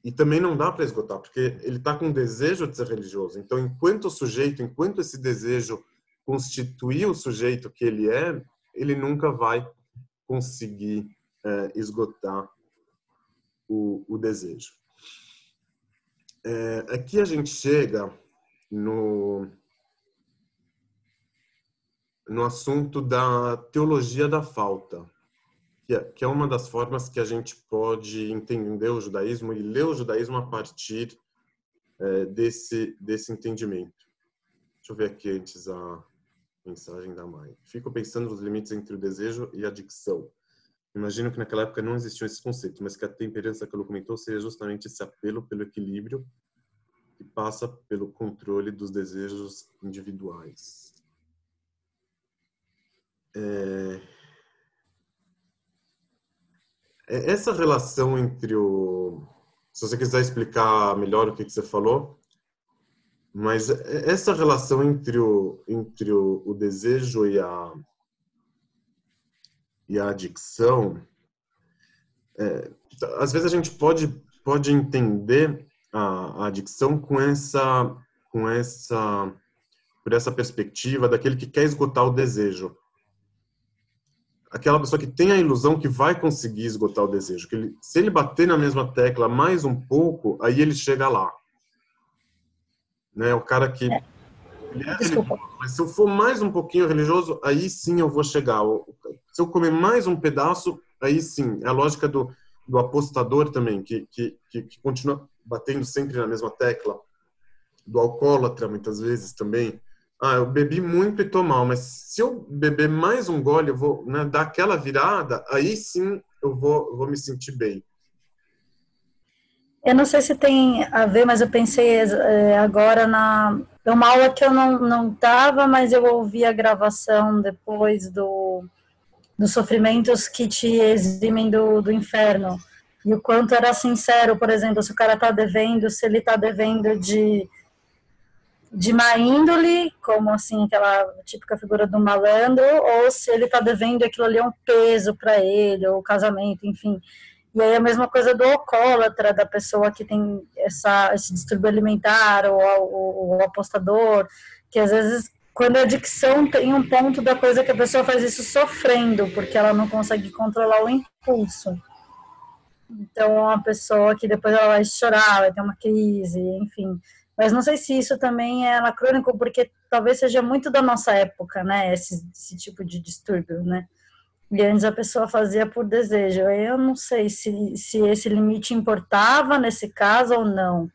E também não dá para esgotar, porque ele está com desejo de ser religioso. Então, enquanto sujeito, enquanto esse desejo constituir o sujeito que ele é, ele nunca vai conseguir é, esgotar o, o desejo. É, aqui a gente chega no, no assunto da teologia da falta, que é, que é uma das formas que a gente pode entender o judaísmo e ler o judaísmo a partir é, desse, desse entendimento. Deixa eu ver aqui antes a mensagem da mãe. Fico pensando nos limites entre o desejo e a adicção. Imagino que naquela época não existiam esses conceitos, mas que a temperança que ela comentou seria justamente esse apelo pelo equilíbrio que passa pelo controle dos desejos individuais. É... é essa relação entre o. Se você quiser explicar melhor o que, você falou, mas essa relação entre o, entre o, o desejo e a, e a adicção, é, às vezes a gente pode, pode entender a, a adicção com essa, com essa, por essa perspectiva daquele que quer esgotar o desejo. Aquela pessoa que tem a ilusão que vai conseguir esgotar o desejo, que ele, se ele bater na mesma tecla mais um pouco, aí ele chega lá. Né? O cara que é. É religioso, mas se eu for mais um pouquinho religioso, aí sim eu vou chegar. Se eu comer mais um pedaço, aí sim. É a lógica do, do apostador também, que, que, que, que continua batendo sempre na mesma tecla. Do alcoólatra, muitas vezes também. Ah, eu bebi muito e tô mal, mas se eu beber mais um gole, eu vou né, dar aquela virada, aí sim eu vou, vou me sentir bem. Eu não sei se tem a ver, mas eu pensei é, agora na é uma aula que eu não não tava, mas eu ouvi a gravação depois do dos sofrimentos que te eximem do, do inferno e o quanto era sincero, por exemplo, se o cara tá devendo, se ele tá devendo de de má índole, como assim aquela típica figura do malandro, ou se ele tá devendo aquilo ali é um peso para ele, ou casamento, enfim. E aí a mesma coisa do alcoólatra, da pessoa que tem essa, esse distúrbio alimentar, ou o, o apostador, que às vezes, quando a adicção tem um ponto da coisa que a pessoa faz isso sofrendo, porque ela não consegue controlar o impulso. Então, é uma pessoa que depois ela vai chorar, vai ter uma crise, enfim. Mas não sei se isso também é anacrônico, porque talvez seja muito da nossa época, né? Esse, esse tipo de distúrbio, né? E antes a pessoa fazia por desejo. Eu não sei se, se esse limite importava nesse caso ou não.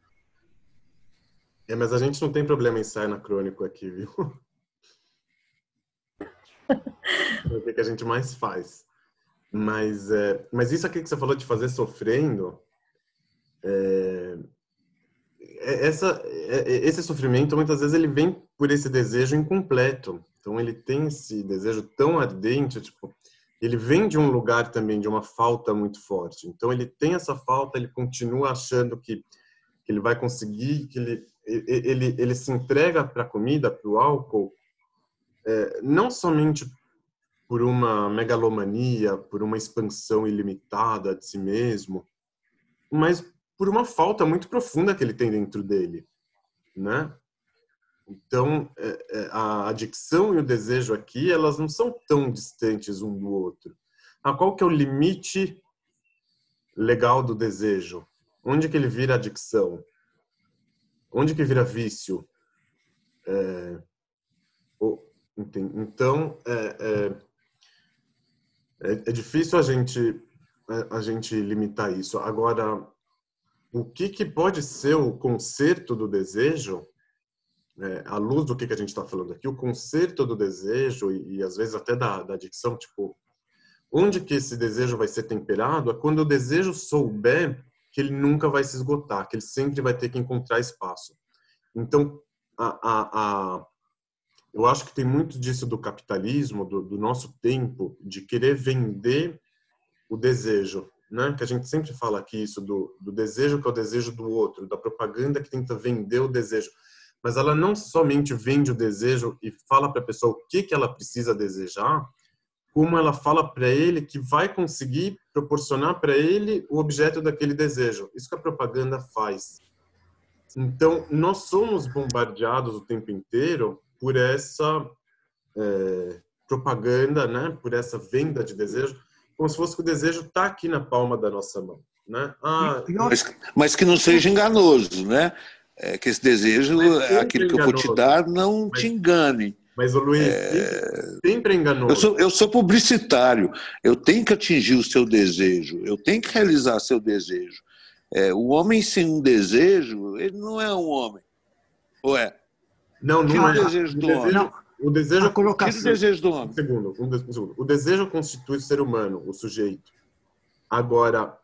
É, mas a gente não tem problema em sair anacrônico aqui, viu? é o que a gente mais faz. Mas, é, mas isso aqui que você falou de fazer sofrendo, é, é essa, é, é, esse sofrimento muitas vezes ele vem por esse desejo incompleto. Então ele tem esse desejo tão ardente, tipo, ele vem de um lugar também de uma falta muito forte. Então ele tem essa falta, ele continua achando que, que ele vai conseguir, que ele ele ele se entrega para a comida, para o álcool, é, não somente por uma megalomania, por uma expansão ilimitada de si mesmo, mas por uma falta muito profunda que ele tem dentro dele, né? Então, é, é, a adicção e o desejo aqui, elas não são tão distantes um do outro. Ah, qual que é o limite legal do desejo? Onde que ele vira adicção? Onde que vira vício? É, então, é, é, é, difícil a gente, a gente limitar isso. Agora, o que, que pode ser o conserto do desejo é, à luz do que, que a gente está falando aqui, o conserto do desejo e, e às vezes até da, da adicção, tipo, onde que esse desejo vai ser temperado é quando o desejo souber que ele nunca vai se esgotar, que ele sempre vai ter que encontrar espaço. Então, a, a, a, eu acho que tem muito disso do capitalismo, do, do nosso tempo, de querer vender o desejo, né? Que a gente sempre fala aqui isso do, do desejo que é o desejo do outro, da propaganda que tenta vender o desejo mas ela não somente vende o desejo e fala para a pessoa o que, que ela precisa desejar, como ela fala para ele que vai conseguir proporcionar para ele o objeto daquele desejo. Isso que a propaganda faz. Então, nós somos bombardeados o tempo inteiro por essa é, propaganda, né, por essa venda de desejo, como se fosse que o desejo está aqui na palma da nossa mão, né? Ah, mas, mas que não seja enganoso, né? É, que esse desejo, aquilo que eu vou te dar, não mas, te engane. Mas o Luiz é... sempre enganou. Eu sou, eu sou publicitário. Eu tenho que atingir o seu desejo. Eu tenho que realizar seu desejo. É, o homem sem um desejo, ele não é um homem. Ou é? Não, não é. O desejo do homem. Não. O desejo, a colocação. o desejo do homem. Um segundo, um segundo. O desejo constitui o ser humano, o sujeito. Agora,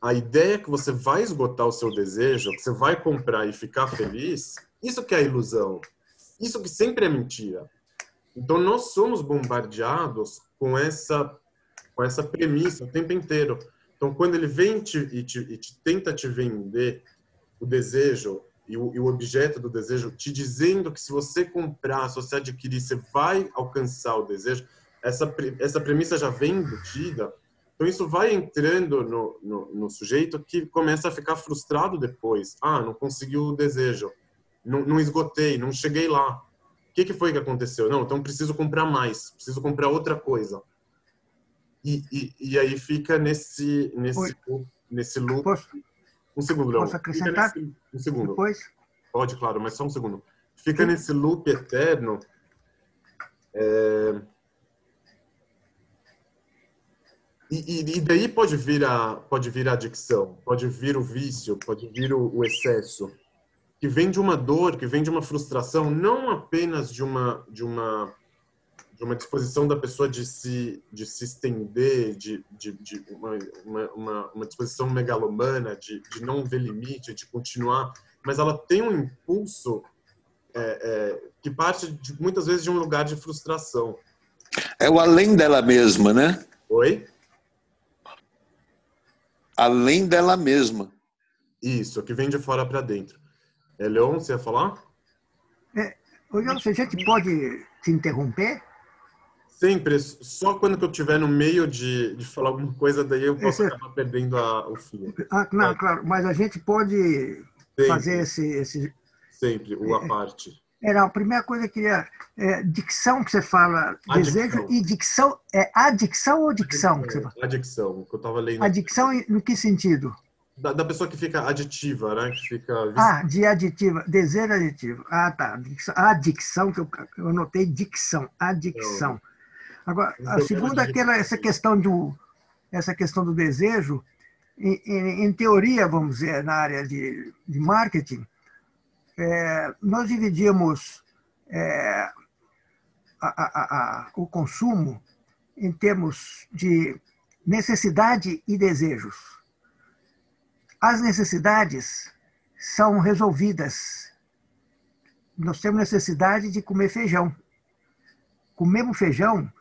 a ideia que você vai esgotar o seu desejo, que você vai comprar e ficar feliz, isso que é ilusão. Isso que sempre é mentira. Então nós somos bombardeados com essa com essa premissa o tempo inteiro. Então quando ele vem te, e, te, e te tenta te vender o desejo e o, e o, objeto do desejo, te dizendo que se você comprar, se você adquirir, você vai alcançar o desejo, essa essa premissa já vem embutida. Então isso vai entrando no, no, no sujeito que começa a ficar frustrado depois. Ah, não conseguiu o desejo, não, não esgotei, não cheguei lá o que, que foi que aconteceu? Não, então preciso comprar mais, preciso comprar outra coisa. E, e, e aí fica nesse, nesse, nesse loop. Posso, um segundo, Léo. Posso acrescentar? Nesse, um segundo. Depois? Pode, claro, mas só um segundo. Fica Sim. nesse loop eterno. É... E, e, daí pode vir a pode vir a adicção, pode vir o vício, pode vir o, o excesso que vem de uma dor, que vem de uma frustração, não apenas de uma de uma de uma disposição da pessoa de se de se estender, de, de, de uma, uma, uma, disposição megalomana, de, de não ver limite, de continuar, mas ela tem um impulso é, é, que parte de, muitas vezes de um lugar de frustração. É o além dela mesma, né? Oi? Além dela mesma. Isso, que vem de fora para dentro. É, Leon, você ia falar? É, Leon, a gente pode te interromper? Sempre, só quando eu estiver no meio de, de falar alguma coisa, daí eu posso esse... acabar perdendo a, o fio. Ah, não, claro, mas a gente pode Sempre. fazer esse, esse... Sempre, o a parte. É, não, a primeira coisa que é, é dicção que você fala, adicção. desejo e dicção, é adicção ou dicção? Adicção, que você fala? adicção que eu estava lendo. Adicção no que sentido? Da, da, pessoa que fica aditiva, né? Que fica... Ah, de aditiva, desejo aditivo. Ah, tá. Adicção, que eu, eu anotei dicção, adicção. Agora, a segunda aquela, essa questão do, essa questão do desejo, em, em, em teoria, vamos dizer, na área de, de marketing, é, nós dividimos é, a, a, a, o consumo em termos de necessidade e desejos as necessidades são resolvidas. Nós temos necessidade de comer feijão. Comemos feijão,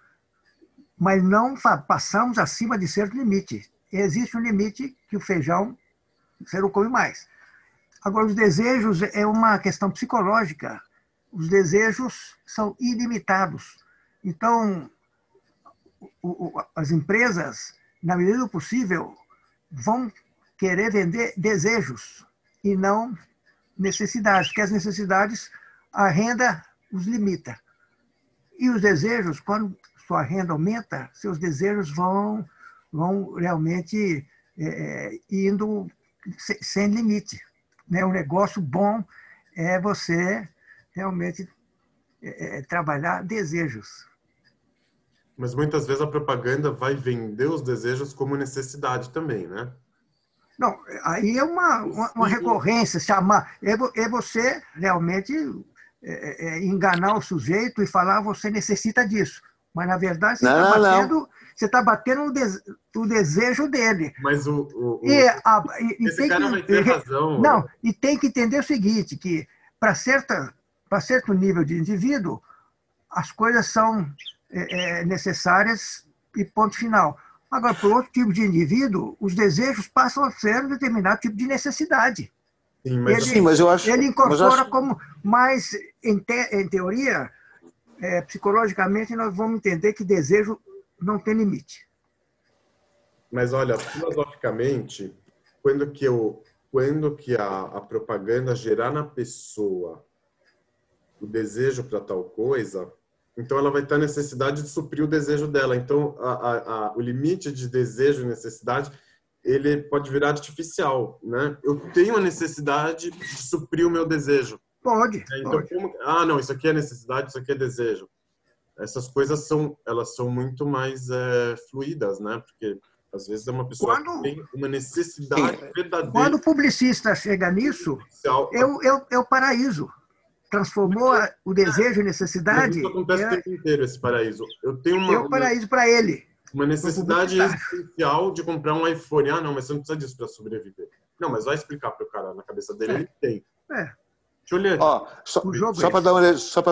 mas não passamos acima de certo limite. Existe um limite que o feijão você não come mais. Agora, os desejos é uma questão psicológica. Os desejos são ilimitados. Então, as empresas, na medida do possível, vão querer vender desejos e não necessidades, porque as necessidades, a renda os limita. E os desejos, quando sua renda aumenta, seus desejos vão, vão realmente é, é indo sem limite. Né? Um negócio bom é você realmente é, é, trabalhar desejos. Mas muitas vezes a propaganda vai vender os desejos como necessidade também, né? Não, aí é uma, uma, uma recorrência, chamar. É, é você realmente é, é, é, enganar o sujeito e falar ah, você necessita disso. Mas, na verdade, você está batendo, você tá batendo o, des, o, desejo dele. Mas o. o, e, a, e, esse cara que, vai ter razão. Não, e tem que entender o seguinte: que para certo nível de indivíduo, as coisas são é, é necessárias e ponto final. Agora, para outro tipo de indivíduo, os desejos passam a ser um determinado tipo de necessidade. Sim, mas, ele, sim, mas eu acho. Ele incorpora acho... como. Mas, em, te, em teoria, é, psicologicamente, nós vamos entender que desejo não tem limite. Mas, olha, filosoficamente, quando que, eu, quando que a, a propaganda gerar na pessoa o desejo para tal coisa, então ela vai ter a necessidade de suprir o desejo dela. Então, a, a, a, o limite de desejo e necessidade ele pode virar artificial, né? Eu tenho a necessidade de suprir o meu desejo. Pode. Então, pode. Como, ah, não, isso aqui é necessidade, isso aqui é desejo. Essas coisas são, elas são muito mais é, fluídas, né? Porque às vezes é uma pessoa Quando- que tem uma necessidade verdadeira. Quando o publicista chega nisso, é o, é o- é o paraíso. Transformou a- o desejo em necessidade, isso acontece o é, tempo inteiro, esse paraíso. Eu tenho uma, é o paraíso para ele. uma necessidade existencial de comprar um iPhone. Ah, não, mas você não precisa disso para sobreviver. Não, mas vai explicar para o cara na cabeça dele, É. ele tem. É. Ler. Ó, só jogo só é para dar, um,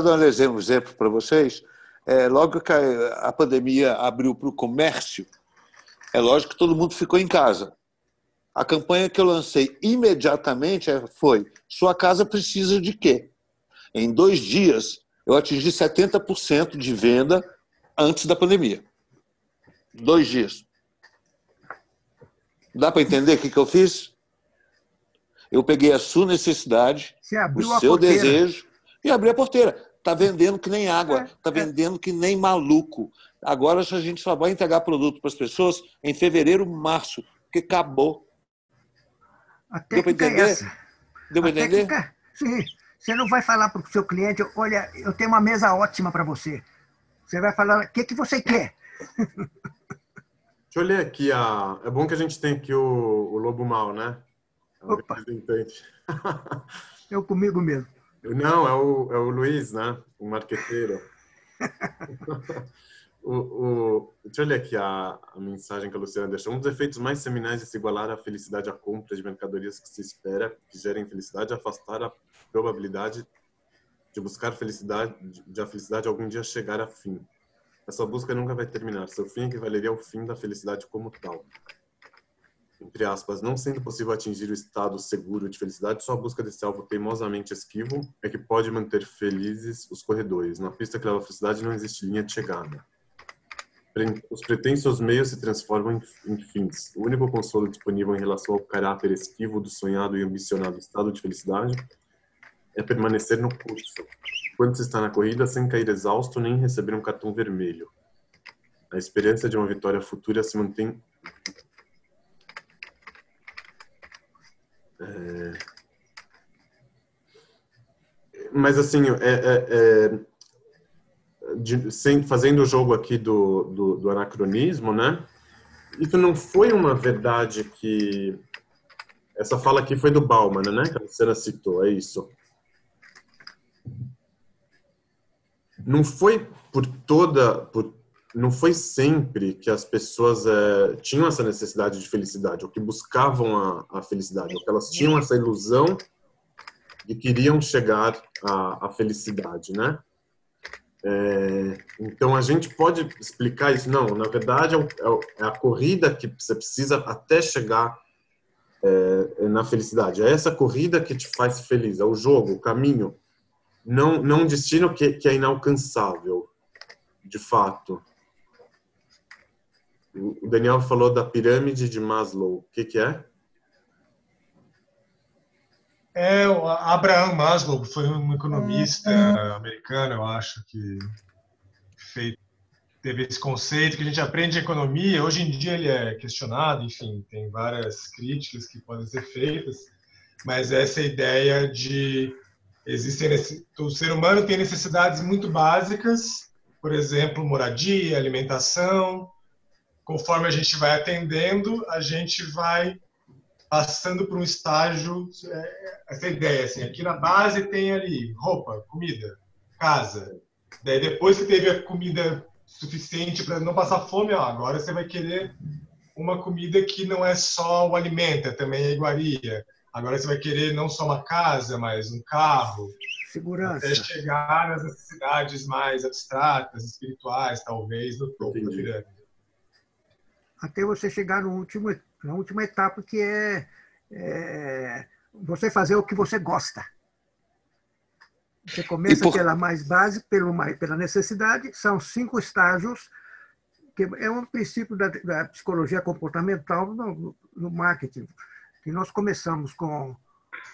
dar um exemplo, um exemplo para vocês, é, logo que a, a pandemia abriu para o comércio, é lógico que todo mundo ficou em casa. A campanha que eu lancei imediatamente é- foi: sua casa precisa de quê? Em dois dias, eu atingi 70% de venda antes da pandemia. Dois dias. Dá para entender o que, que eu fiz? Eu peguei a sua necessidade, o seu desejo e abri a porteira. Tá vendendo que nem água, É, tá é. vendendo que nem maluco. Agora a gente só vai entregar produto para as pessoas em fevereiro, março, porque acabou. A Deu pra técnica é entender? essa. Deu para entender? técnica, sim. Você não vai falar para o seu cliente, olha, eu tenho uma mesa ótima para você. Você vai falar, o que, que você quer? Deixa eu ler aqui. A... É bom que a gente tem aqui o, o Lobo Mal, né? É o Opa. representante. Eu comigo mesmo. Não, é o, é o Luiz, né? O marqueteiro. o, o, deixa eu ler aqui a, a mensagem que a Luciana deixou. Um dos efeitos mais seminais de se igualar à felicidade à compra de mercadorias que se espera que gerem felicidade é afastar a probabilidade de buscar felicidade, de a felicidade algum dia chegar a fim. Essa busca nunca vai terminar. Seu fim equivaleria ao fim da felicidade como tal entre aspas, não sendo possível atingir o estado seguro de felicidade, só a busca desse alvo teimosamente esquivo é que pode manter felizes os corredores. Na pista que leva à felicidade não existe linha de chegada. Os pretensos meios se transformam em fins. O único consolo disponível em relação ao caráter esquivo do sonhado e ambicionado estado de felicidade é permanecer no curso, quando se está na corrida sem cair exausto nem receber um cartão vermelho. A esperança de uma vitória futura se mantém Mas assim, é, é- é- de- sem- fazendo o jogo aqui do, do, do anacronismo, né? Isso não foi uma verdade que essa fala aqui foi do Bauman, né? Que a Luciana citou, é isso. Não foi por toda, por, não foi sempre que as pessoas é, tinham essa necessidade de felicidade, ou que buscavam a, a felicidade, ou que elas tinham essa ilusão e queriam chegar à, à felicidade, né? É, então a gente pode explicar isso? Não, na verdade é, é é a corrida que você precisa até chegar é, na felicidade. É essa corrida que te faz feliz, é o jogo, o caminho, não não um destino que, que é inalcançável, de fato. O Daniel falou da pirâmide de Maslow. O que, que é? É, o Abraham Maslow foi um economista americano, eu acho, que fez, teve esse conceito que a gente aprende em economia. Hoje em dia ele é questionado, enfim, tem várias críticas que podem ser feitas, mas essa ideia de existem o ser humano tem necessidades muito básicas, por exemplo, moradia, alimentação. Conforme a gente vai atendendo, a gente vai passando por um estágio, é, essa ideia, assim, aqui na base tem ali roupa, comida, casa. Daí depois que teve a comida suficiente para não passar fome, ó, agora você vai querer uma comida que não é só o alimento, é também a iguaria. Agora você vai querer não só uma casa, mas um carro, Segurança. até chegar nas necessidades mais abstratas, espirituais, talvez, no topo da Entendi. pirâmide. Até você chegar no último, na última etapa, que é, é, você fazer o que você gosta. Você começa por- pela mais base, pelo mais, pela necessidade, são cinco estágios, que é um princípio da, da psicologia comportamental no, no marketing, que nós começamos com,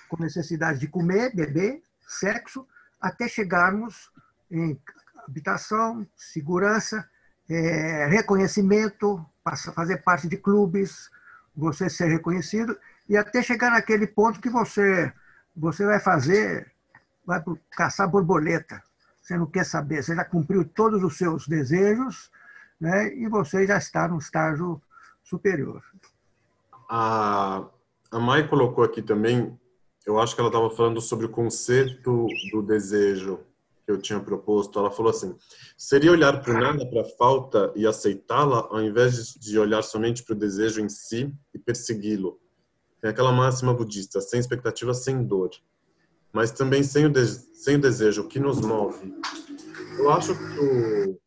com necessidade de comer, beber, sexo, até chegarmos em habitação, segurança, é, reconhecimento, fazer parte de clubes, você ser reconhecido e até chegar naquele ponto que você você vai fazer, vai caçar borboleta. Você não quer saber, você já cumpriu todos os seus desejos, né? E você já está no estágio superior. A, a Mai colocou aqui também, eu acho que ela estava falando sobre o conceito do desejo que eu tinha proposto. Ela falou assim: seria olhar para nada, para a falta e aceitá-la, ao invés de olhar somente para o desejo em si e persegui-lo. É aquela máxima budista: sem expectativa, sem dor. Mas também sem o, sem o desejo, o que nos move. Eu acho que o,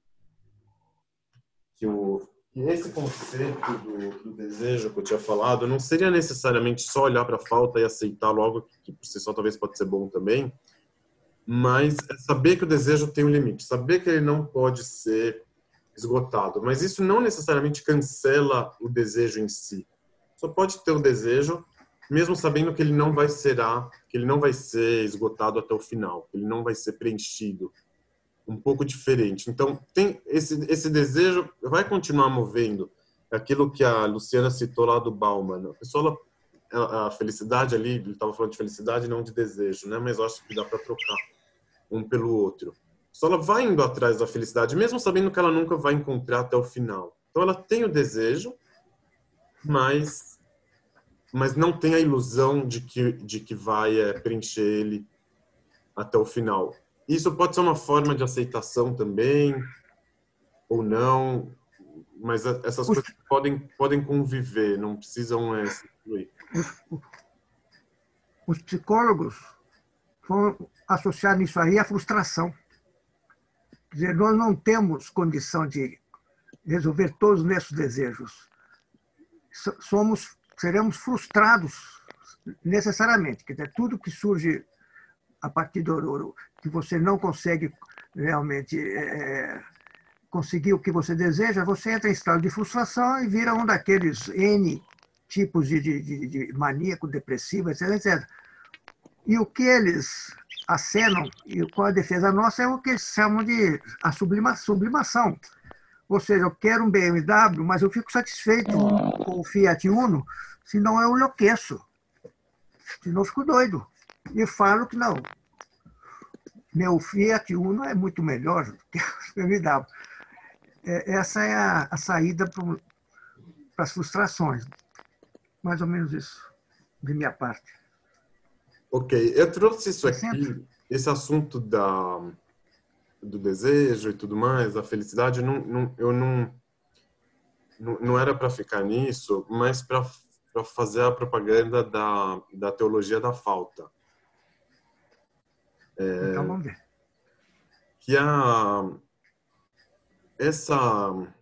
que o que esse conceito do, do, desejo que eu tinha falado não seria necessariamente só olhar para a falta e aceitar logo, que por si só talvez pode ser bom também, mas é saber que o desejo tem um limite, saber que ele não pode ser esgotado. Mas isso não necessariamente cancela o desejo em si. Só pode ter o desejo, mesmo sabendo que ele não vai ser que ele não vai ser esgotado até o final, que ele não vai ser preenchido. Um pouco diferente. Então, tem esse esse desejo vai continuar movendo. Aquilo que a Luciana citou lá do Bauman. A pessoa a felicidade ali, ele estava falando de felicidade não de desejo, né? Mas eu acho que dá para trocar um pelo outro. Só ela vai indo atrás da felicidade, mesmo sabendo que ela nunca vai encontrar até o final. Então ela tem o desejo, mas mas não tem a ilusão de que de que vai é, preencher ele até o final. Isso pode ser uma forma de aceitação também ou não, mas essas coisas podem podem conviver, não precisam é, se incluir. Os, os psicólogos associar nisso aí a frustração. Quer dizer, nós não temos condição de resolver todos os nossos desejos. Somos, seremos frustrados necessariamente. Quer dizer, tudo que surge a partir do que você não consegue realmente é, conseguir o que você deseja, você entra em estado de frustração e vira um daqueles N tipos de, de, de maníaco, depressivo, etc, etc. E o que eles acenam, e com a defesa nossa, é o que eles chamam de a sublima, sublimação. Ou seja, eu quero um BMW, mas eu fico satisfeito com o Fiat Uno, senão eu enlouqueço. Senão eu fico doido. E falo que não. Meu Fiat Uno é muito melhor do que o BMW. É, essa é a, a saída para as frustrações. Mais ou menos isso, de minha parte. Ok, eu trouxe isso aqui, esse assunto da do desejo e tudo mais, da felicidade, não, não, eu não não era para ficar nisso, mas para fazer a propaganda da, da teologia da falta. É, então vamos ver. Que a essa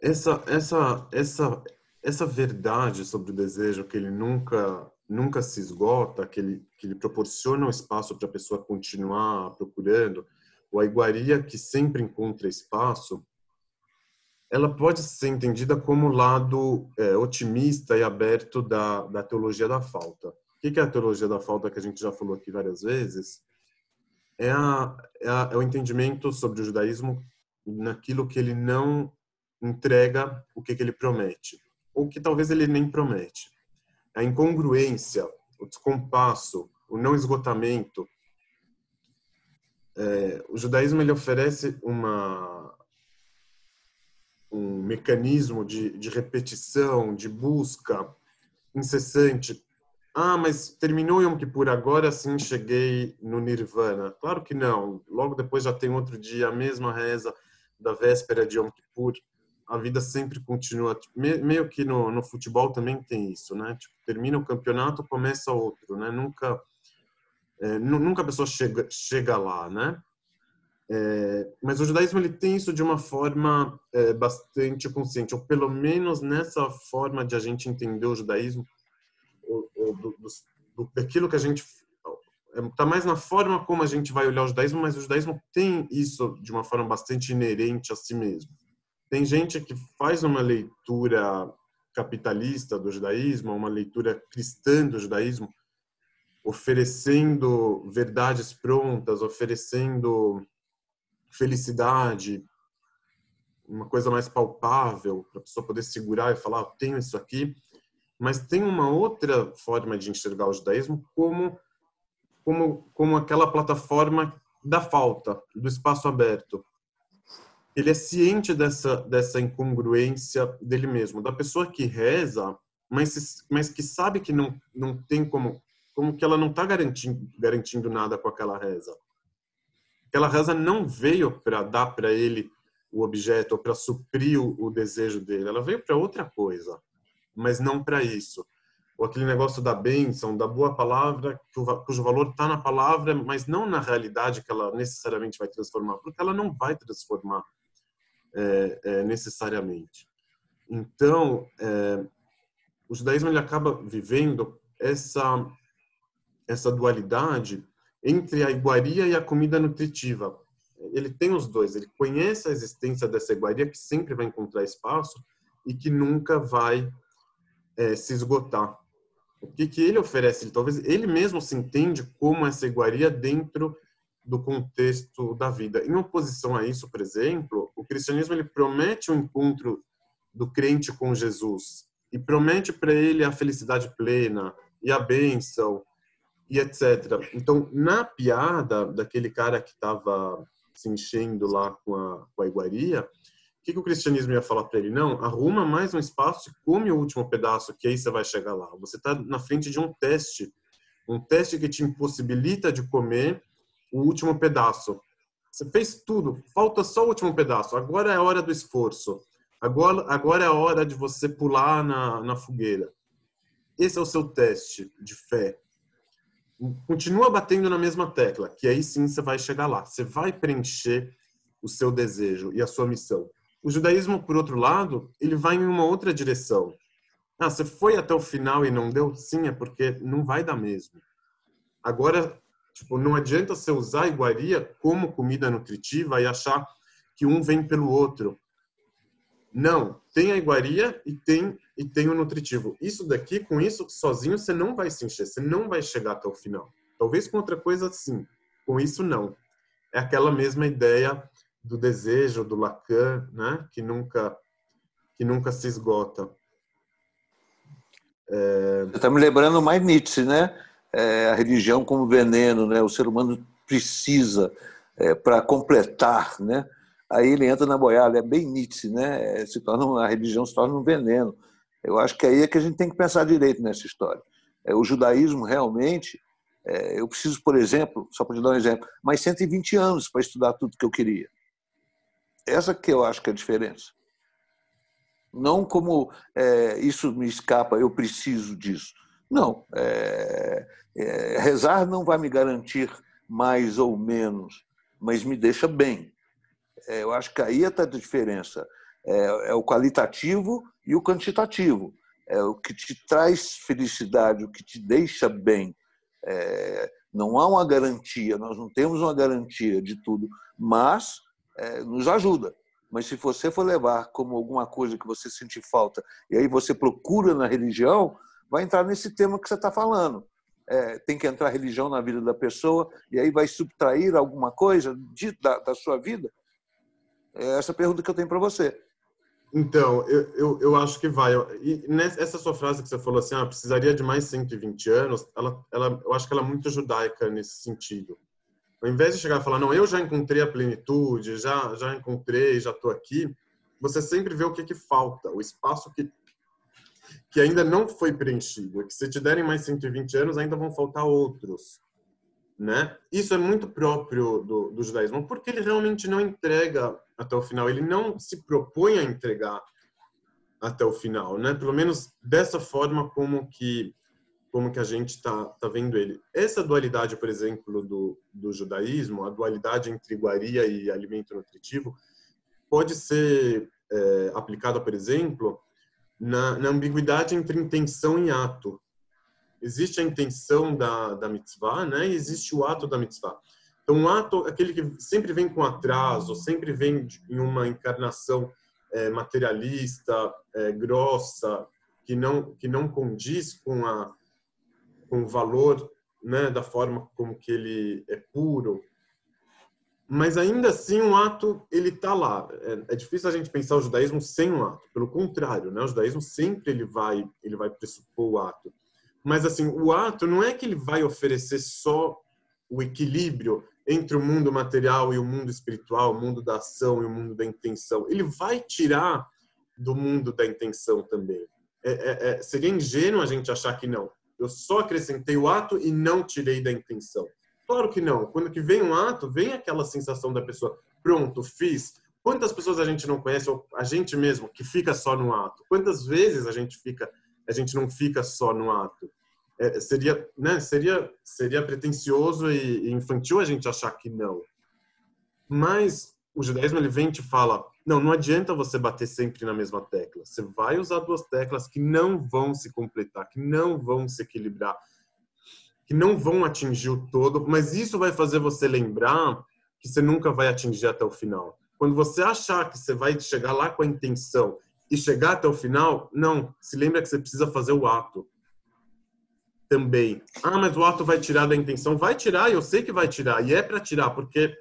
essa essa essa essa verdade sobre o desejo que ele nunca nunca se esgota, que ele que ele proporciona um espaço para a pessoa continuar procurando, ou a iguaria que sempre encontra espaço, ela pode ser entendida como o lado é, otimista e aberto da, da teologia da falta. O que é a teologia da falta que a gente já falou aqui várias vezes? É, a, é, a, é o entendimento sobre o judaísmo naquilo que ele não entrega o que, que ele promete ou que talvez ele nem promete. A incongruência, o descompasso, o não esgotamento. É, o judaísmo ele oferece uma um mecanismo de, de repetição, de busca incessante. Ah, mas terminou Yom Kippur, agora sim cheguei no Nirvana. Claro que não. Logo depois já tem outro dia, a mesma reza da véspera de Yom Kippur a vida sempre continua. Tipo, meio que no, no futebol também tem isso, né? Tipo, termina o campeonato, começa outro, né? Nunca, é, nunca a pessoa chega, chega lá, né? É, mas o judaísmo ele tem isso de uma forma é, bastante consciente, ou pelo menos nessa forma de a gente entender o judaísmo, ou, ou do, do, daquilo que a gente está é, mais na forma como a gente vai olhar o judaísmo, mas o judaísmo tem isso de uma forma bastante inerente a si mesmo. Tem gente que faz uma leitura capitalista do judaísmo, uma leitura cristã do judaísmo, oferecendo verdades prontas, oferecendo felicidade, uma coisa mais palpável para a pessoa poder segurar e falar, tenho isso aqui. Mas tem uma outra forma de enxergar o judaísmo como como como aquela plataforma da falta, do espaço aberto. Ele é ciente dessa dessa incongruência dele mesmo, da pessoa que reza, mas mas que sabe que não não tem como como que ela não está garantindo garantindo nada com aquela reza. Aquela reza não veio para dar para ele o objeto ou para suprir o, o, desejo dele. Ela veio para outra coisa, mas não para isso. Ou aquele negócio da bênção, da boa palavra, cujo valor está na palavra, mas não na realidade que ela necessariamente vai transformar, porque ela não vai transformar é, é, necessariamente. Então, é, o judaísmo ele acaba vivendo essa essa dualidade entre a iguaria e a comida nutritiva ele tem os dois. Ele conhece a existência dessa iguaria que sempre vai encontrar espaço e que nunca vai é, se esgotar. O que, que ele oferece? Talvez ele mesmo se entende como essa iguaria dentro do contexto da vida. Em oposição a isso, por exemplo, o cristianismo ele promete o um encontro do crente com Jesus e promete para ele a felicidade plena e a bênção e etc. Então, na piada daquele cara que estava se enchendo lá com a, com a iguaria, o que, que o cristianismo ia falar para ele? Não, arruma mais um espaço e come o último pedaço, que aí você vai chegar lá. Você está na frente de um teste, um teste que te impossibilita de comer o último pedaço. Você fez tudo, falta só o último pedaço. Agora é a hora do esforço. Agora, agora é a hora de você pular na, na fogueira. Esse é o seu teste de fé continua batendo na mesma tecla, que aí sim você vai chegar lá. Você vai preencher o seu desejo e a sua missão. O judaísmo, por outro lado, ele vai em uma outra direção. Ah, você foi até o final e não deu? Sim, é porque não vai dar mesmo. Agora, tipo, não adianta você usar a iguaria como comida nutritiva e achar que um vem pelo outro. Não, tem a iguaria e tem e tem o nutritivo. Isso daqui, com isso sozinho, você não vai se encher, você não vai chegar até o final. Talvez com outra coisa sim, com isso não. É aquela mesma ideia do desejo do Lacan, né, que nunca que nunca se esgota. É... Está me lembrando mais Nietzsche, né? É, a religião como veneno, né? O ser humano precisa é, para completar, né? Aí ele entra na boiada, é bem Nietzsche, né? É, se torna a religião se torna um veneno. Eu acho que aí é que a gente tem que pensar direito nessa história. É, o judaísmo realmente, é, eu preciso, por exemplo, só para te dar um exemplo, mais 120 anos para estudar tudo que eu queria. Essa que eu acho que é a diferença. Não como é, isso me escapa, eu preciso disso. Não. É, é, rezar não vai me garantir mais ou menos, mas me deixa bem. É, eu acho que aí está a diferença. É, o qualitativo e o quantitativo. É o que te traz felicidade, o que te deixa bem. É, não há uma garantia, nós não temos uma garantia de tudo, mas é, nos ajuda. Mas se você for levar como alguma coisa que você sente falta e aí você procura na religião, vai entrar nesse tema que você está falando. É, tem que entrar religião na vida da pessoa e aí vai subtrair alguma coisa de, da, da sua vida? É essa pergunta que eu tenho para você. Então, eu, eu, eu, acho que vai. E nessa sua frase que você falou assim, ah, precisaria de mais 120 anos, ela, ela, eu acho que ela é muito judaica nesse sentido. Ao invés de chegar e falar, não, eu já encontrei a plenitude, já, já encontrei, já estou aqui, você sempre vê o que, que falta, o espaço que, que ainda não foi preenchido. Que se te derem mais 120 anos, ainda vão faltar outros. Né? Isso é muito próprio do, do judaísmo, porque ele realmente não entrega até o final, ele não se propõe a entregar até o final, né? Pelo menos dessa forma como que como que a gente está tá vendo ele. Essa dualidade, por exemplo, do, do judaísmo, a dualidade entre iguaria e alimento nutritivo, pode ser é, aplicada, por exemplo, na, na ambiguidade entre intenção e ato existe a intenção da, da mitzvah, né? E existe o ato da mitzvah. Então, o ato, aquele que sempre vem com atraso, sempre vem em uma encarnação é, materialista, é, grossa, que não que não condiz com a com o valor né, da forma como que ele é puro, mas ainda assim um ato ele está lá. É, é, difícil a gente pensar o judaísmo sem um ato. Pelo contrário, né, o judaísmo sempre ele vai ele vai pressupor o ato. Mas assim, o ato não é que ele vai oferecer só o equilíbrio entre o mundo material e o mundo espiritual, o mundo da ação e o mundo da intenção. Ele vai tirar do mundo da intenção também. É, é, é, seria ingênuo a gente achar que não. Eu só acrescentei o ato e não tirei da intenção. Claro que não. Quando que vem um ato, vem aquela sensação da pessoa, pronto, fiz. Quantas pessoas a gente não conhece, ou a gente mesmo, que fica só no ato? Quantas vezes a gente fica, a gente não fica só no ato? É, seria, né, seria, seria pretensioso e infantil a gente achar que não. Mas o judaísmo ele vem e te fala, não, não adianta você bater sempre na mesma tecla. Você vai usar duas teclas que não vão se completar, que não vão se equilibrar, que não vão atingir o todo, mas isso vai fazer você lembrar que você nunca vai atingir até o final. Quando você achar que você vai chegar lá com a intenção e chegar até o final, não, se lembra que você precisa fazer o ato também. Ah, mas o ato vai tirar da intenção. Vai tirar, eu sei que vai tirar, e é para tirar, porque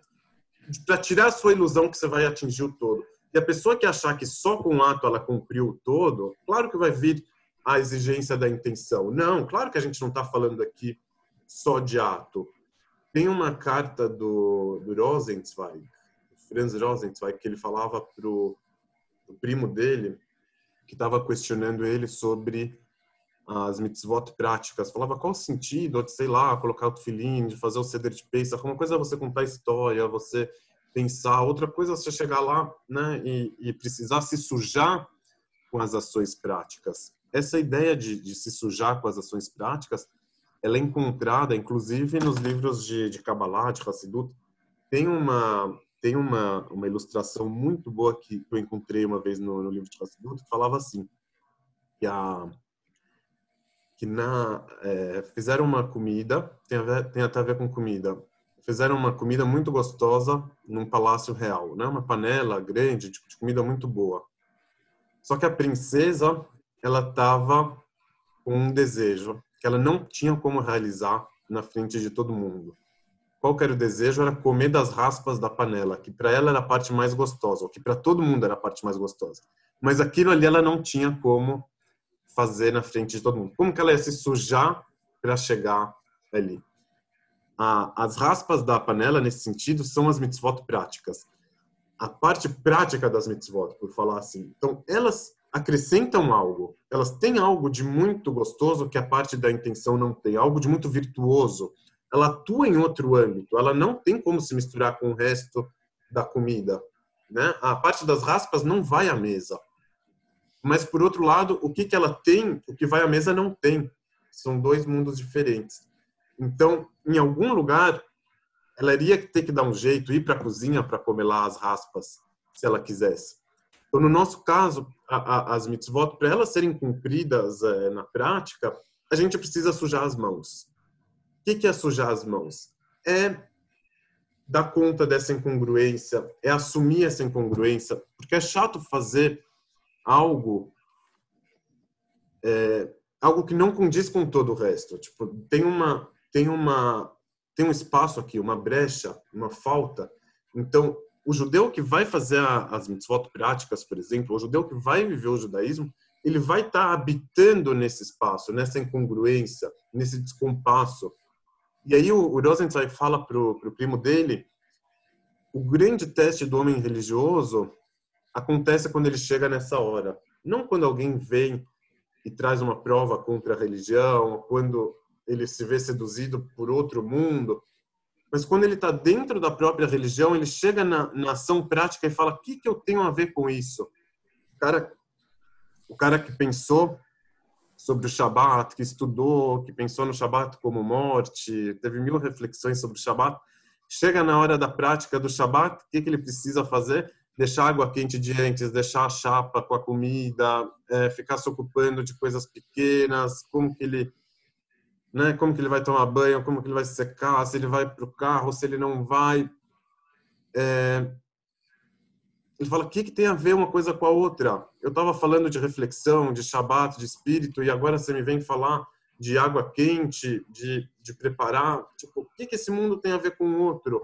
para tirar a sua ilusão que você vai atingir o todo. E a pessoa que achar que só com o ato ela cumpriu o todo, claro que vai vir a exigência da intenção. Não, claro que a gente não está falando aqui só de ato. Tem uma carta do, do Rosenzweig, Franz Rosenzweig, que ele falava pro, pro primo dele, que estava questionando ele sobre as mitzvot práticas. Falava qual o sentido sei lá, colocar o tefilim, de fazer o ceder de Pesach. Uma coisa é você contar história, você pensar. Outra coisa é você chegar lá né, e, e precisar se sujar com as ações práticas. Essa ideia de, de, se sujar com as ações práticas, ela é encontrada, inclusive, nos livros de, de Kabbalah, de Hassidut. Tem uma tem uma, uma ilustração muito boa que eu encontrei uma vez no, no livro de Hassidut, que falava assim, que a que na é, fizeram uma comida tem, ver, tem até a ver com comida fizeram uma comida muito gostosa num palácio real, né? Uma panela grande de, de comida muito boa. Só que a princesa, ela estava com um desejo que ela não tinha como realizar na frente de todo mundo. Qual que era o desejo? Era comer das raspas da panela, que para ela era a parte mais gostosa, ou que para todo mundo era a parte mais gostosa. Mas aquilo ali ela não tinha como fazer na frente de todo mundo. Como que ela ia se sujar para chegar ali? as raspas da panela, nesse sentido, são as mitzvot práticas. A parte prática das mitzvot, por falar assim. Então, elas acrescentam algo. Elas têm algo de muito gostoso que a parte da intenção não tem. Algo de muito virtuoso. Ela atua em outro âmbito. Ela não tem como se misturar com o resto da comida. Né? A parte das raspas não vai à mesa. Mas, por outro lado, o que, que ela tem, o que vai à mesa não tem. São dois mundos diferentes. Então, em algum lugar, ela iria ter que dar um jeito, ir para a cozinha para comer lá as raspas, se ela quisesse. Então, no nosso caso, a, a, as mitzvot, para elas serem cumpridas é, na prática, a gente precisa sujar as mãos. O que, que é sujar as mãos? É dar conta dessa incongruência, é assumir essa incongruência, porque é chato fazer algo é, algo que não condiz com todo o resto. Tipo, tem uma tem uma tem um espaço aqui, uma brecha, uma falta. Então, o judeu que vai fazer as mitzvot práticas, por exemplo, o judeu que vai viver o judaísmo, ele vai estar tá habitando nesse espaço, nessa incongruência, nesse descompasso. E aí o, o Rosenzweig fala pro, pro primo dele, o grande teste do homem religioso acontece quando ele chega nessa hora. Não quando alguém vem e traz uma prova contra a religião, quando ele se vê seduzido por outro mundo. Mas quando ele está dentro da própria religião, ele chega na, na ação prática e fala: o que, que eu tenho a ver com isso? O cara, o cara que pensou sobre o Shabat, que estudou, que pensou no Shabat como morte, teve mil reflexões sobre o Shabat, chega na hora da prática do Shabat, o que, que ele precisa fazer? Deixar água quente de antes, deixar a chapa com a comida, é, ficar se ocupando de coisas pequenas, como que ele né? Como que ele vai tomar banho, como que ele vai se secar, se ele vai para o carro, se ele não vai. É... Ele fala, o que, que tem a ver uma coisa com a outra? Eu estava falando de reflexão, de Shabat, de espírito, e agora você me vem falar de água quente, de, de preparar. Tipo, o que, que esse mundo tem a ver com o outro?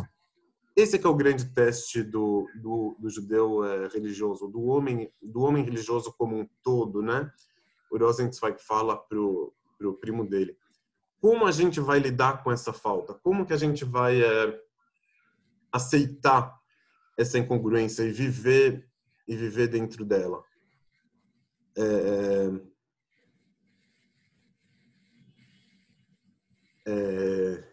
Esse é que é o grande teste do, do, do judeu é, religioso, do homem, do homem religioso como um todo, né? O Rosenzweig fala pro, pro primo dele. Como a gente vai lidar com essa falta? Como que a gente vai é, aceitar essa incongruência e viver e viver dentro dela? É, é,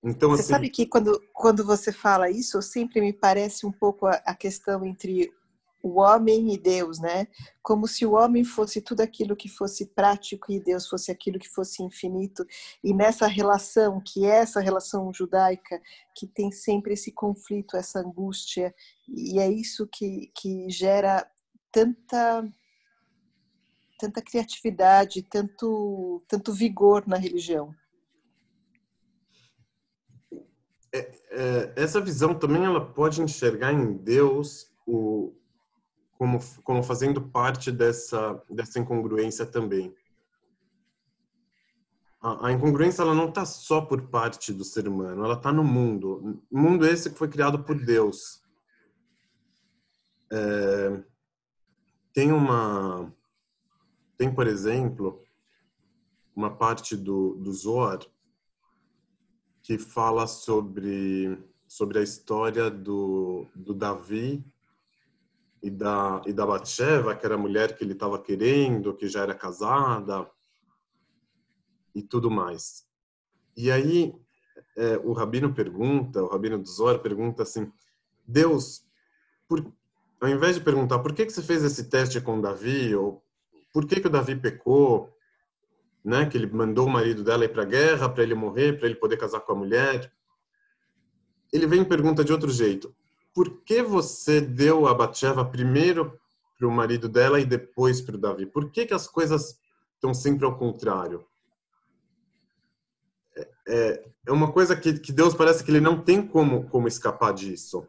então, você assim... sabe que quando, quando você fala isso, sempre me parece um pouco a, a, questão entre o homem e Deus, né? Como se o homem fosse tudo aquilo que fosse prático e Deus fosse aquilo que fosse infinito. E nessa relação, que é essa relação judaica, que tem sempre esse conflito, essa angústia, e é isso que, que gera tanta tanta criatividade, tanto tanto vigor na religião. É, é, essa visão também ela pode enxergar em Deus o, como, como fazendo parte dessa, dessa incongruência também. A, a incongruência ela não está só por parte do ser humano, ela está no mundo. Mundo esse que foi criado por Deus. É, tem uma tem por exemplo uma parte do, do Zohar que fala sobre sobre a história do, do Davi e da e da Batsheva, que era a mulher que ele estava querendo, que já era casada e tudo mais. E aí é, o rabino pergunta, o rabino do Zohar pergunta assim: Deus, por, ao invés de perguntar por que que você fez esse teste com Davi ou por que que o Davi pecou, né? Que ele mandou o marido dela ir para a guerra para ele morrer, para ele poder casar com a mulher. Ele vem e pergunta de outro jeito: Por que você deu a Batsheva primeiro para o marido dela e depois para o Davi? Por que que as coisas estão sempre ao contrário? É, é, é uma coisa que, que Deus parece que ele não tem como como escapar disso.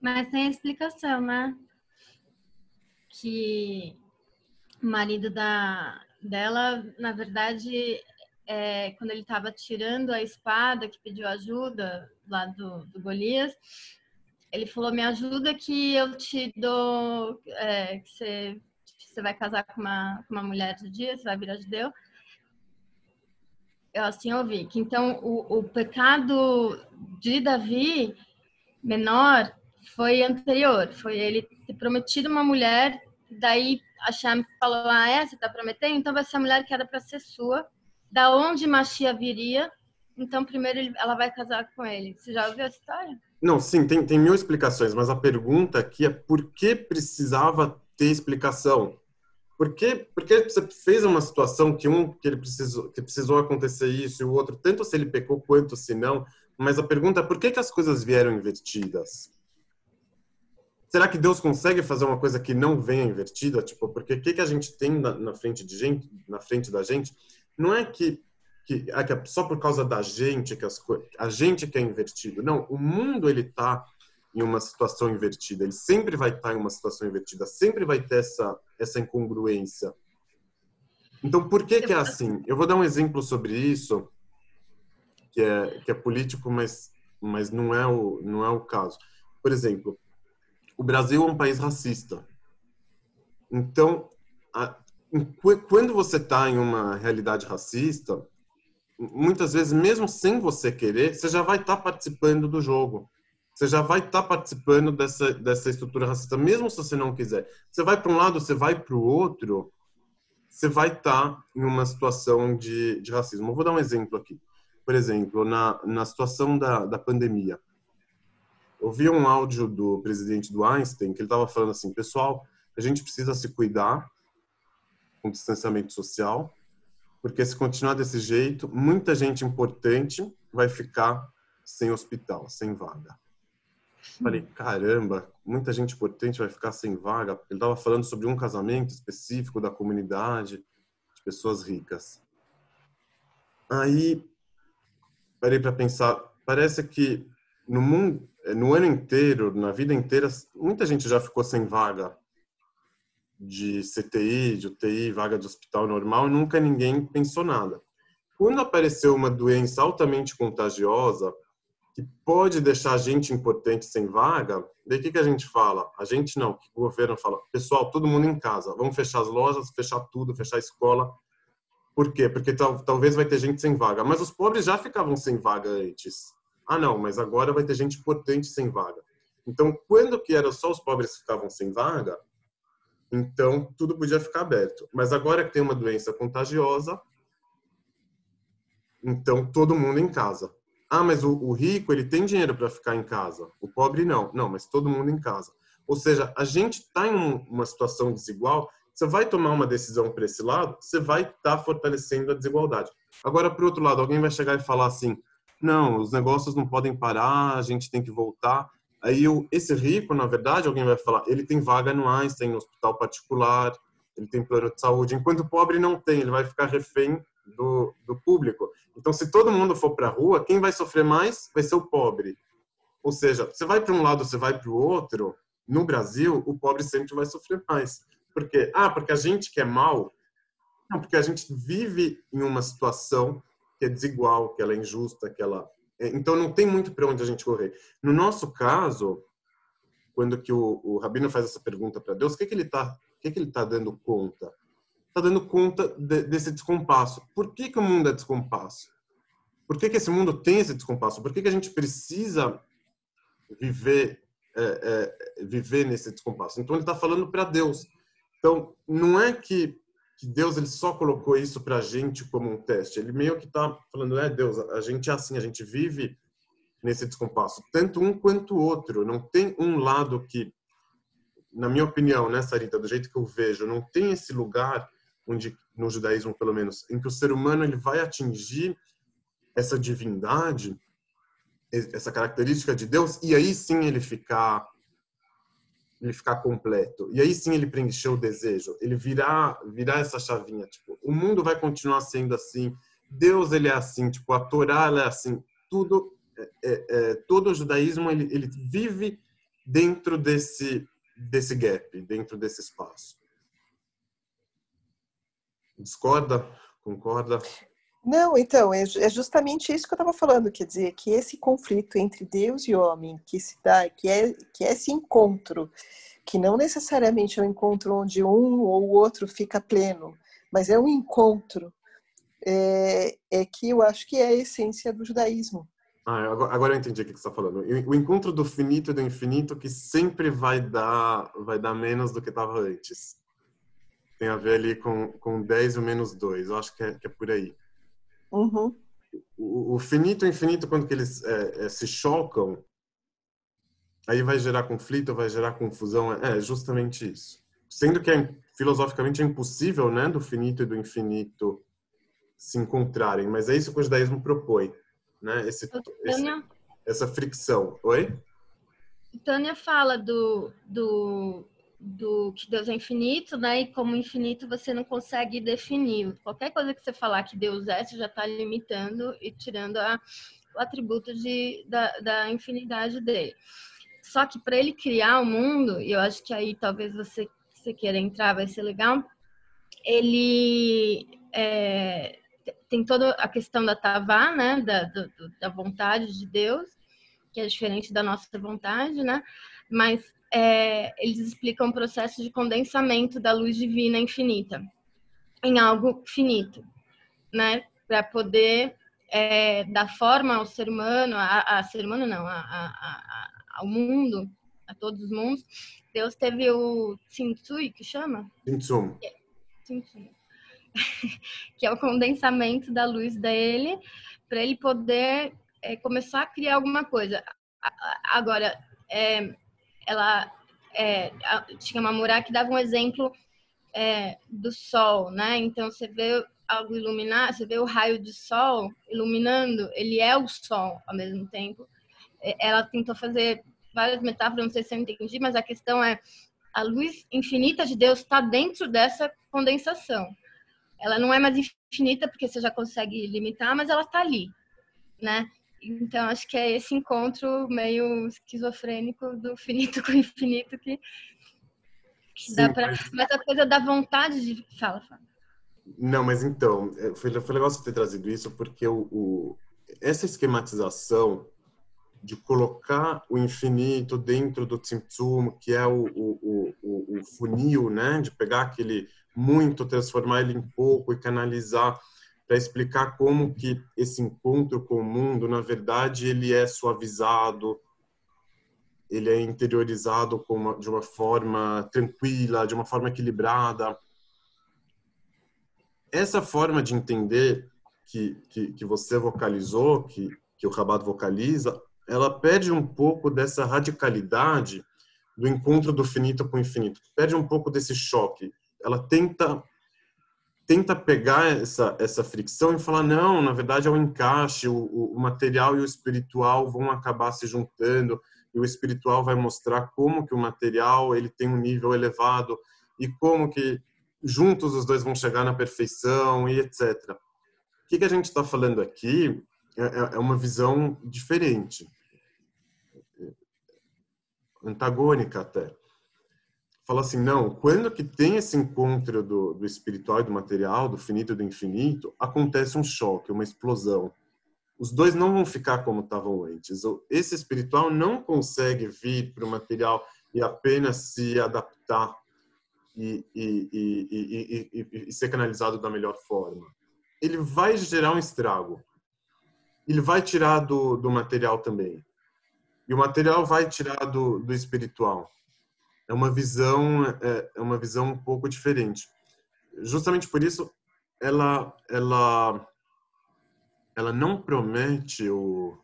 Mas tem explicação, né? Que o marido da dela, na verdade, é, quando ele estava tirando a espada, que pediu ajuda lá do, do Golias, ele falou: Me ajuda que eu te dou, é, que você, você vai casar com uma, com uma mulher de dia, você vai virar judeu. Eu assim ouvi que então o, o pecado de Davi menor foi anterior, foi ele ter prometido uma mulher, daí a Shem falou: Ah, é? Você está prometendo? Então vai ser a mulher que era para ser sua. Da onde Machia viria? Então, primeiro ela vai casar com ele. Você já ouviu essa história? Não, sim, tem, tem mil explicações, mas a pergunta aqui é por que precisava ter explicação? Por que, porque você fez uma situação que um que ele precisou que precisou acontecer isso e o outro tanto se ele pecou quanto se não, mas a pergunta é por que, que as coisas vieram invertidas? será que Deus consegue fazer uma coisa que não venha invertida? Tipo, porque o que, que a gente tem na, na, frente de gente, na frente da gente, não é que, que, é que é só por causa da gente que as a gente que é invertido. Não, o mundo ele está em uma situação invertida. Ele sempre vai estar tá em uma situação invertida. Sempre vai ter essa essa incongruência. Então, por que que é assim? Eu vou dar um exemplo sobre isso, que é que é político, mas mas não é o não é o caso. Por exemplo, o Brasil é um país racista. Então, a, quando você está em uma realidade racista, muitas vezes, mesmo sem você querer, você já vai estar tá participando do jogo. Você já vai estar tá participando dessa, dessa estrutura racista, mesmo se você não quiser. Você vai para um lado, você vai para o outro, você vai estar tá em uma situação de, de racismo. Eu vou dar um exemplo aqui. Por exemplo, na, na situação da, da pandemia eu vi um áudio do presidente do Einstein que ele estava falando assim, pessoal, a gente precisa se cuidar com distanciamento social, porque se continuar desse jeito, muita gente importante vai ficar sem hospital, sem vaga. Falei, caramba, muita gente importante vai ficar sem vaga. Ele estava falando sobre um casamento específico da comunidade, de pessoas ricas. Aí, parei para pensar, parece que no mundo, no ano inteiro, na vida inteira, muita gente já ficou sem vaga. De CTI, de UTI, vaga de hospital normal, nunca ninguém pensou nada. Quando apareceu uma doença altamente contagiosa, que pode deixar gente importante sem vaga, daí que, que a gente fala? A gente não, que o governo fala, pessoal, todo mundo em casa, vamos fechar as lojas, fechar tudo, fechar a escola. Por quê? Porque tal, talvez vai ter gente sem vaga. Mas os pobres já ficavam sem vaga antes. Ah, não, mas agora vai ter gente importante sem vaga. Então, quando que era só os pobres que ficavam sem vaga, então tudo podia ficar aberto. Mas agora que tem uma doença contagiosa, então todo mundo em casa. Ah, mas o, o rico ele tem dinheiro para ficar em casa, o pobre não. Não, mas todo mundo em casa. Ou seja, a gente está em um, uma situação desigual. Você vai tomar uma decisão para esse lado, você vai estar tá fortalecendo a desigualdade. Agora, o outro lado, alguém vai chegar e falar assim: não, os negócios não podem parar, a gente tem que voltar. Aí esse rico, na verdade, alguém vai falar, ele tem vaga no Einstein, no hospital particular, ele tem plano de saúde, enquanto o pobre não tem, ele vai ficar refém do, do público. Então, se todo mundo for para a rua, quem vai sofrer mais vai ser o pobre. Ou seja, você vai para um lado, você vai para o outro. No Brasil, o pobre sempre vai sofrer mais. Por quê? Ah, porque a gente que é mal. Não, porque a gente vive em uma situação que é desigual, que ela é injusta, que ela. É, então, não tem muito para onde a gente correr. No nosso caso, quando que o, o rabino faz essa pergunta para Deus, o que que ele está, que que ele está dando conta? está dando conta de, desse descompasso. Por que, que o mundo é descompasso? Por que, que esse mundo tem esse descompasso? Por que, que a gente precisa viver é, é, viver nesse descompasso? Então ele está falando para Deus. Então não é que, que Deus ele só colocou isso para a gente como um teste. Ele meio que está falando, é Deus, a gente é assim, a gente vive nesse descompasso, tanto um quanto o outro. Não tem um lado que, na minha opinião, né, Sarita, do jeito que eu vejo, não tem esse lugar onde no judaísmo pelo menos, em que o ser humano ele vai atingir essa divindade, essa característica de Deus, e aí sim ele ficar ele ficar completo. E aí sim ele preencher o desejo, ele virar virar essa chavinha, tipo, o mundo vai continuar sendo assim, Deus ele é assim, tipo, a Torá é assim, tudo é, é, é todo o judaísmo ele, ele vive dentro desse desse gap, dentro desse espaço. Discorda? Concorda? Não, então, é, é justamente isso que eu estava falando, quer dizer, que esse conflito entre Deus e homem, que se dá, que é, que é esse encontro, que não necessariamente é um encontro onde um ou o outro fica pleno, mas é um encontro, é, é que eu acho que é a essência do judaísmo. Ah, agora, eu entendi o que você está falando. O encontro do finito e do infinito que sempre vai dar, vai dar menos do que estava antes tem a ver ali com, com 10 ou menos 2. Eu acho que é, que é por aí. Uhum. O, o, finito e o infinito, quando que eles é, é, se chocam, aí vai gerar conflito, vai gerar confusão. É, é justamente isso. Sendo que é, filosoficamente é impossível, né, do finito e do infinito se encontrarem, mas é isso que o judaísmo propõe, né? Esse, esse essa fricção. Oi? Tânia fala do, do do que Deus é infinito, né? E como infinito você não consegue definir. Qualquer coisa que você falar que Deus é, você já está limitando e tirando a, o atributo de, da, da infinidade dele. Só que para ele criar o mundo, e eu acho que aí talvez você, você queira entrar, vai ser legal, ele é, tem toda a questão da tavá, né? Da, do, da vontade de Deus, que é diferente da nossa vontade, né? Mas é, eles explicam o processo de condensamento da luz divina infinita em algo finito, né? Para poder é, dar forma ao ser humano, a, a ser humano não, a, a, ao mundo, a todos os mundos. Deus teve o Tsintsui, que chama? Tsintsum. que é o condensamento da luz dele, para ele poder é, começar a criar alguma coisa. Agora, é, ela é, tinha uma murá que dava um exemplo é, do sol, né? Então você vê algo iluminar, você vê o raio de sol iluminando, ele é o sol ao mesmo tempo. É, ela tentou fazer várias metáforas, não sei se eu entendi, mas a questão é a luz infinita de Deus está dentro dessa condensação. Ela não é mais infinita porque você já consegue limitar, mas ela está ali, né? Então, acho que é esse encontro meio esquizofrênico do finito com o infinito que, que dá pra... mas... mas... a coisa da vontade de. Fala, fala. Não, mas então, é, foi, foi legal você ter trazido isso, porque o, o, essa esquematização de colocar o infinito dentro do Tzimtzum, que é o, o, o, o funil, né? de pegar aquele muito, transformar ele em pouco e canalizar para explicar como que esse encontro com o mundo, na verdade, ele é suavizado, ele é interiorizado uma, de uma forma tranquila, de uma forma equilibrada. Essa forma de entender que, que, que você vocalizou, que, que o Rabat vocaliza, ela perde um pouco dessa radicalidade do encontro do finito com o infinito. Perde um pouco desse choque. Ela tenta tenta pegar essa essa fricção e falar não, na verdade é um encaixe, o, o material e o espiritual vão acabar se juntando e o espiritual vai mostrar como que o material ele tem um nível elevado e como que juntos os dois vão chegar na perfeição e etc. O que, que a gente está falando aqui é, é, é uma visão diferente antagônica até. Fala assim, não, quando que tem esse encontro do, do espiritual e do material, do finito e do infinito, acontece um choque, uma explosão. Os dois não vão ficar como estavam antes. Esse espiritual não consegue vir para o material e apenas se adaptar e, e, e, e, ser canalizado da melhor forma. Ele vai gerar um estrago. Ele vai tirar do, do material também. E o material vai tirar do, do espiritual. É uma visão é, é uma visão um pouco diferente. Justamente por isso, ela ela ela não promete o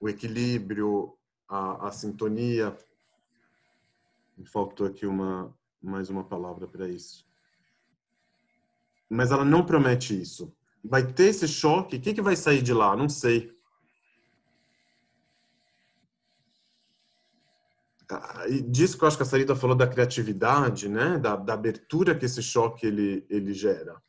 o equilíbrio, a, a sintonia. Me faltou aqui uma mais uma palavra para isso. Mas ela não promete isso. Vai ter esse choque. O que, que vai sair de lá? Não sei. Disso que eu acho que a Sarita falou da criatividade, né, da, da, abertura que esse choque ele, ele gera.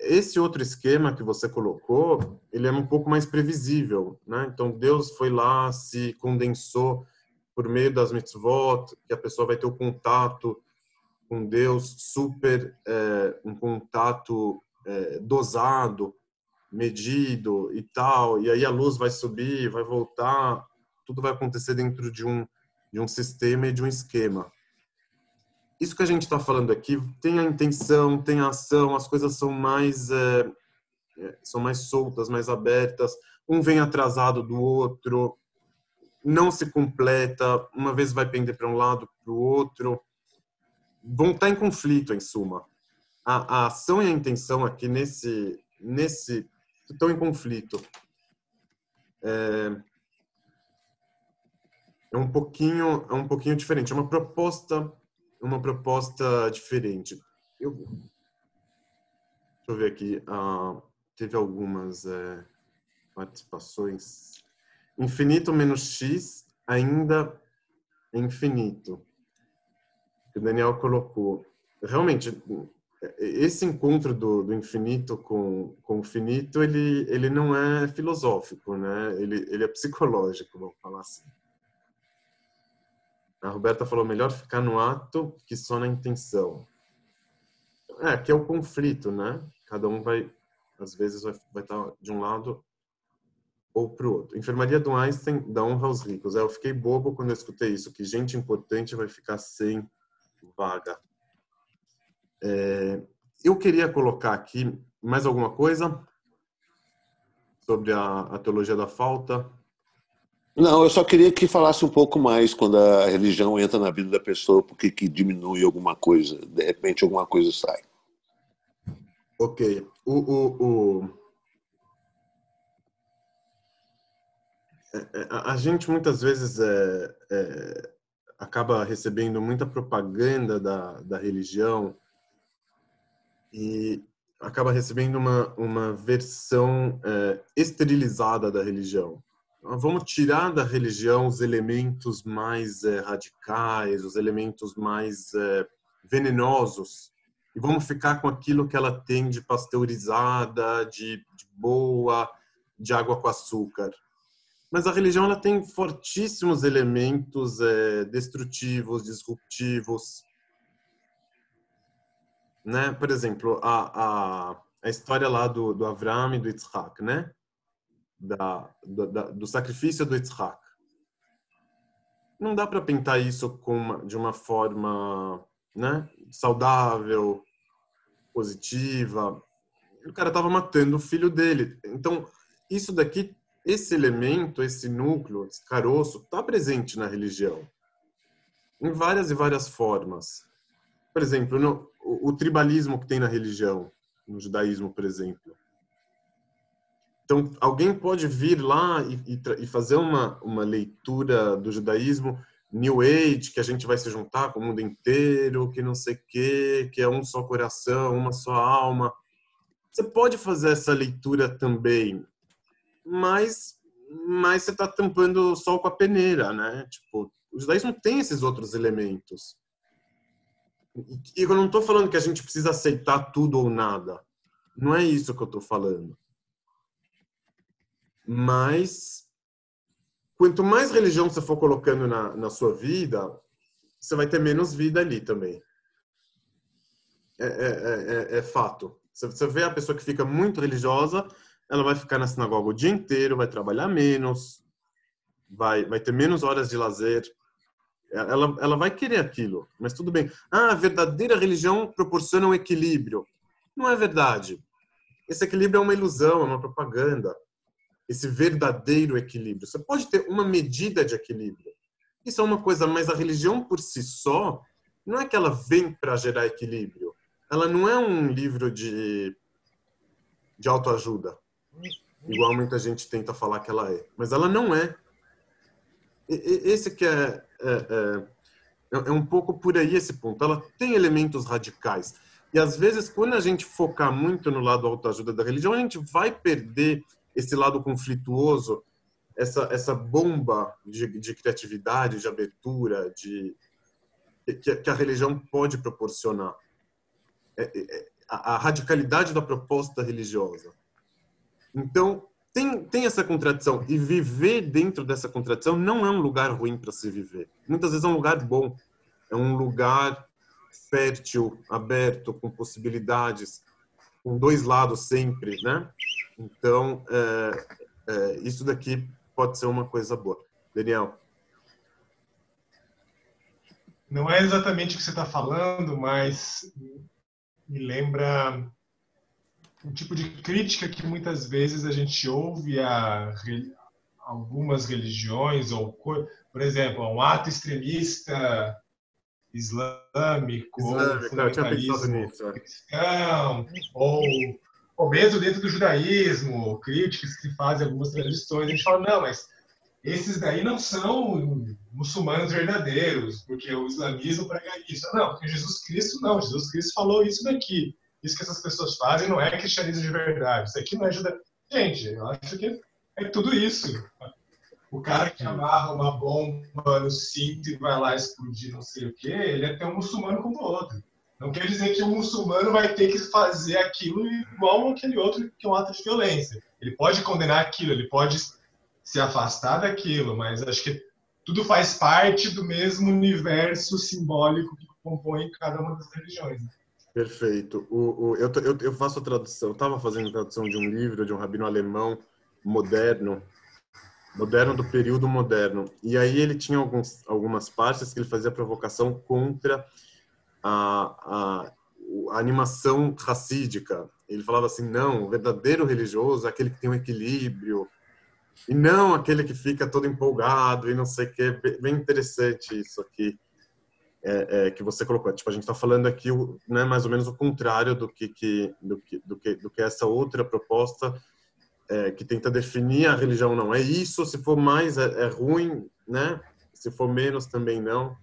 Esse outro esquema que você colocou, ele é um pouco mais previsível, né? Então Deus foi lá, se condensou por meio das mitzvot, que a pessoa vai ter o contato com Deus super, é, um contato é, dosado, medido e tal, e aí a luz vai subir, vai voltar tudo vai acontecer dentro de um, de um sistema e de um esquema. Isso que a gente está falando aqui tem a intenção, tem a ação, as coisas são mais é, é, são mais soltas, mais abertas. Um vem atrasado do outro, não se completa. Uma vez vai pender para um lado, para o outro. Vão estar tá em conflito, em suma. A, a ação e a intenção aqui nesse nesse estão em conflito. É, é um pouquinho é um pouquinho diferente, é uma proposta uma proposta diferente. Eu deixa eu ver aqui, ah, teve algumas é, participações. Infinito menos x ainda é infinito. Que o Daniel colocou. Realmente, esse encontro do, do infinito com, com o finito, ele, ele não é filosófico, né? Ele, ele é psicológico, vamos falar assim. A Roberta falou melhor ficar no ato que só na intenção. É, que é o conflito, né? Cada um vai, às vezes, vai, vai estar de um lado ou para o outro. Enfermaria do Einstein dá honra aos ricos. É, eu fiquei bobo quando eu escutei isso, que gente importante vai ficar sem vaga. É, eu queria colocar aqui mais alguma coisa sobre a, a teologia da falta. Não, eu só queria que falasse um pouco mais quando a religião entra na vida da pessoa, porque que diminui alguma coisa, de repente alguma coisa sai. Ok. O, o, o... É, é, a gente muitas vezes é, é, acaba recebendo muita propaganda da, da religião e acaba recebendo uma, uma versão é, esterilizada da religião vamos tirar da religião os elementos mais é, radicais, os elementos mais é, venenosos e vamos ficar com aquilo que ela tem de pasteurizada, de, de boa, de água com açúcar. Mas a religião ela tem fortíssimos elementos é, destrutivos, disruptivos. Né? Por exemplo, a, a, a história lá do, do Avram e do Yitzhak, né? Da, da, do sacrifício do Yitzhak. Não dá para pintar isso uma, de uma forma né, saudável, positiva. O cara estava matando o filho dele. Então, isso daqui esse elemento, esse núcleo, esse caroço, está presente na religião em várias e várias formas. Por exemplo, no, o, o, tribalismo que tem na religião, no judaísmo, por exemplo. Então, alguém pode vir lá e, e, e fazer uma, uma leitura do judaísmo New Age, que a gente vai se juntar com o mundo inteiro, que não sei o quê, que é um só coração, uma só alma. Você pode fazer essa leitura também, mas, mas você está tampando o sol com a peneira, né? Tipo, o judaísmo tem esses outros elementos. E eu não estou falando que a gente precisa aceitar tudo ou nada. Não é isso que eu estou falando. Mas, quanto mais religião você for colocando na, na sua vida, você vai ter menos vida ali também. É, é, é, é fato. Você vê a pessoa que fica muito religiosa, ela vai ficar na sinagoga o dia inteiro, vai trabalhar menos, vai, vai ter menos horas de lazer. Ela, ela vai querer aquilo, mas tudo bem. Ah, a verdadeira religião proporciona um equilíbrio. Não é verdade. Esse equilíbrio é uma ilusão, é uma propaganda. Esse verdadeiro equilíbrio. Você pode ter uma medida de equilíbrio. Isso é uma coisa, mas a religião por si só, não é que ela vem para gerar equilíbrio. Ela não é um livro de, de autoajuda igual muita gente tenta falar que ela é. Mas ela não é. Esse que é, é, é, é um pouco por aí esse ponto. Ela tem elementos radicais. E às vezes, quando a gente focar muito no lado autoajuda da religião, a gente vai perder esse lado conflituoso, essa, essa bomba de, de criatividade, de abertura, de que, que a religião pode proporcionar. É, é, é a, a radicalidade da proposta religiosa. Então, tem, tem essa contradição. E viver dentro dessa contradição não é um lugar ruim para se viver. Muitas vezes é um lugar bom. É um lugar fértil, aberto, com possibilidades, com dois lados sempre, né? Então, é, é, isso daqui pode ser uma coisa boa. Daniel. Não é exatamente o que você está falando, mas me lembra um tipo de crítica que muitas vezes a gente ouve a algumas religiões ou por exemplo um ato extremista islâmico, islâmico ou fundamentalismo é. cristão ou ou mesmo dentro do judaísmo críticas que fazem algumas tradições a gente fala não mas esses daí não são muçulmanos verdadeiros porque o islamismo prega isso não porque Jesus Cristo não Jesus Cristo falou isso daqui isso que essas pessoas fazem não é cristianismo de verdade. Isso aqui não é judaísmo. Gente, eu acho que é tudo isso. O cara que amarra uma bomba no cinto e vai lá explodir não sei o quê, ele é tão muçulmano como o outro. Não quer dizer que o muçulmano vai ter que fazer aquilo igual aquele outro que é um ato de violência. Ele pode condenar aquilo, ele pode se afastar daquilo, mas acho que tudo faz parte do mesmo universo simbólico que compõe cada uma das religiões. Perfeito. O, o, eu, eu, eu, faço a tradução, estava fazendo a tradução de um livro de um rabino alemão moderno, moderno do período moderno. E aí ele tinha alguns, algumas partes que ele fazia provocação contra a, a, a animação racídica. Ele falava assim, não, o verdadeiro religioso é aquele que tem um equilíbrio, e não aquele que fica todo empolgado e não sei o que. Bem interessante isso aqui é, é, que você colocou. Tipo, a gente está falando aqui né, mais ou menos o contrário do que, que, do, que, do, que, do que essa outra proposta é, que tenta definir a religião não. É isso, se for mais é, é, ruim, né? Se for menos também não.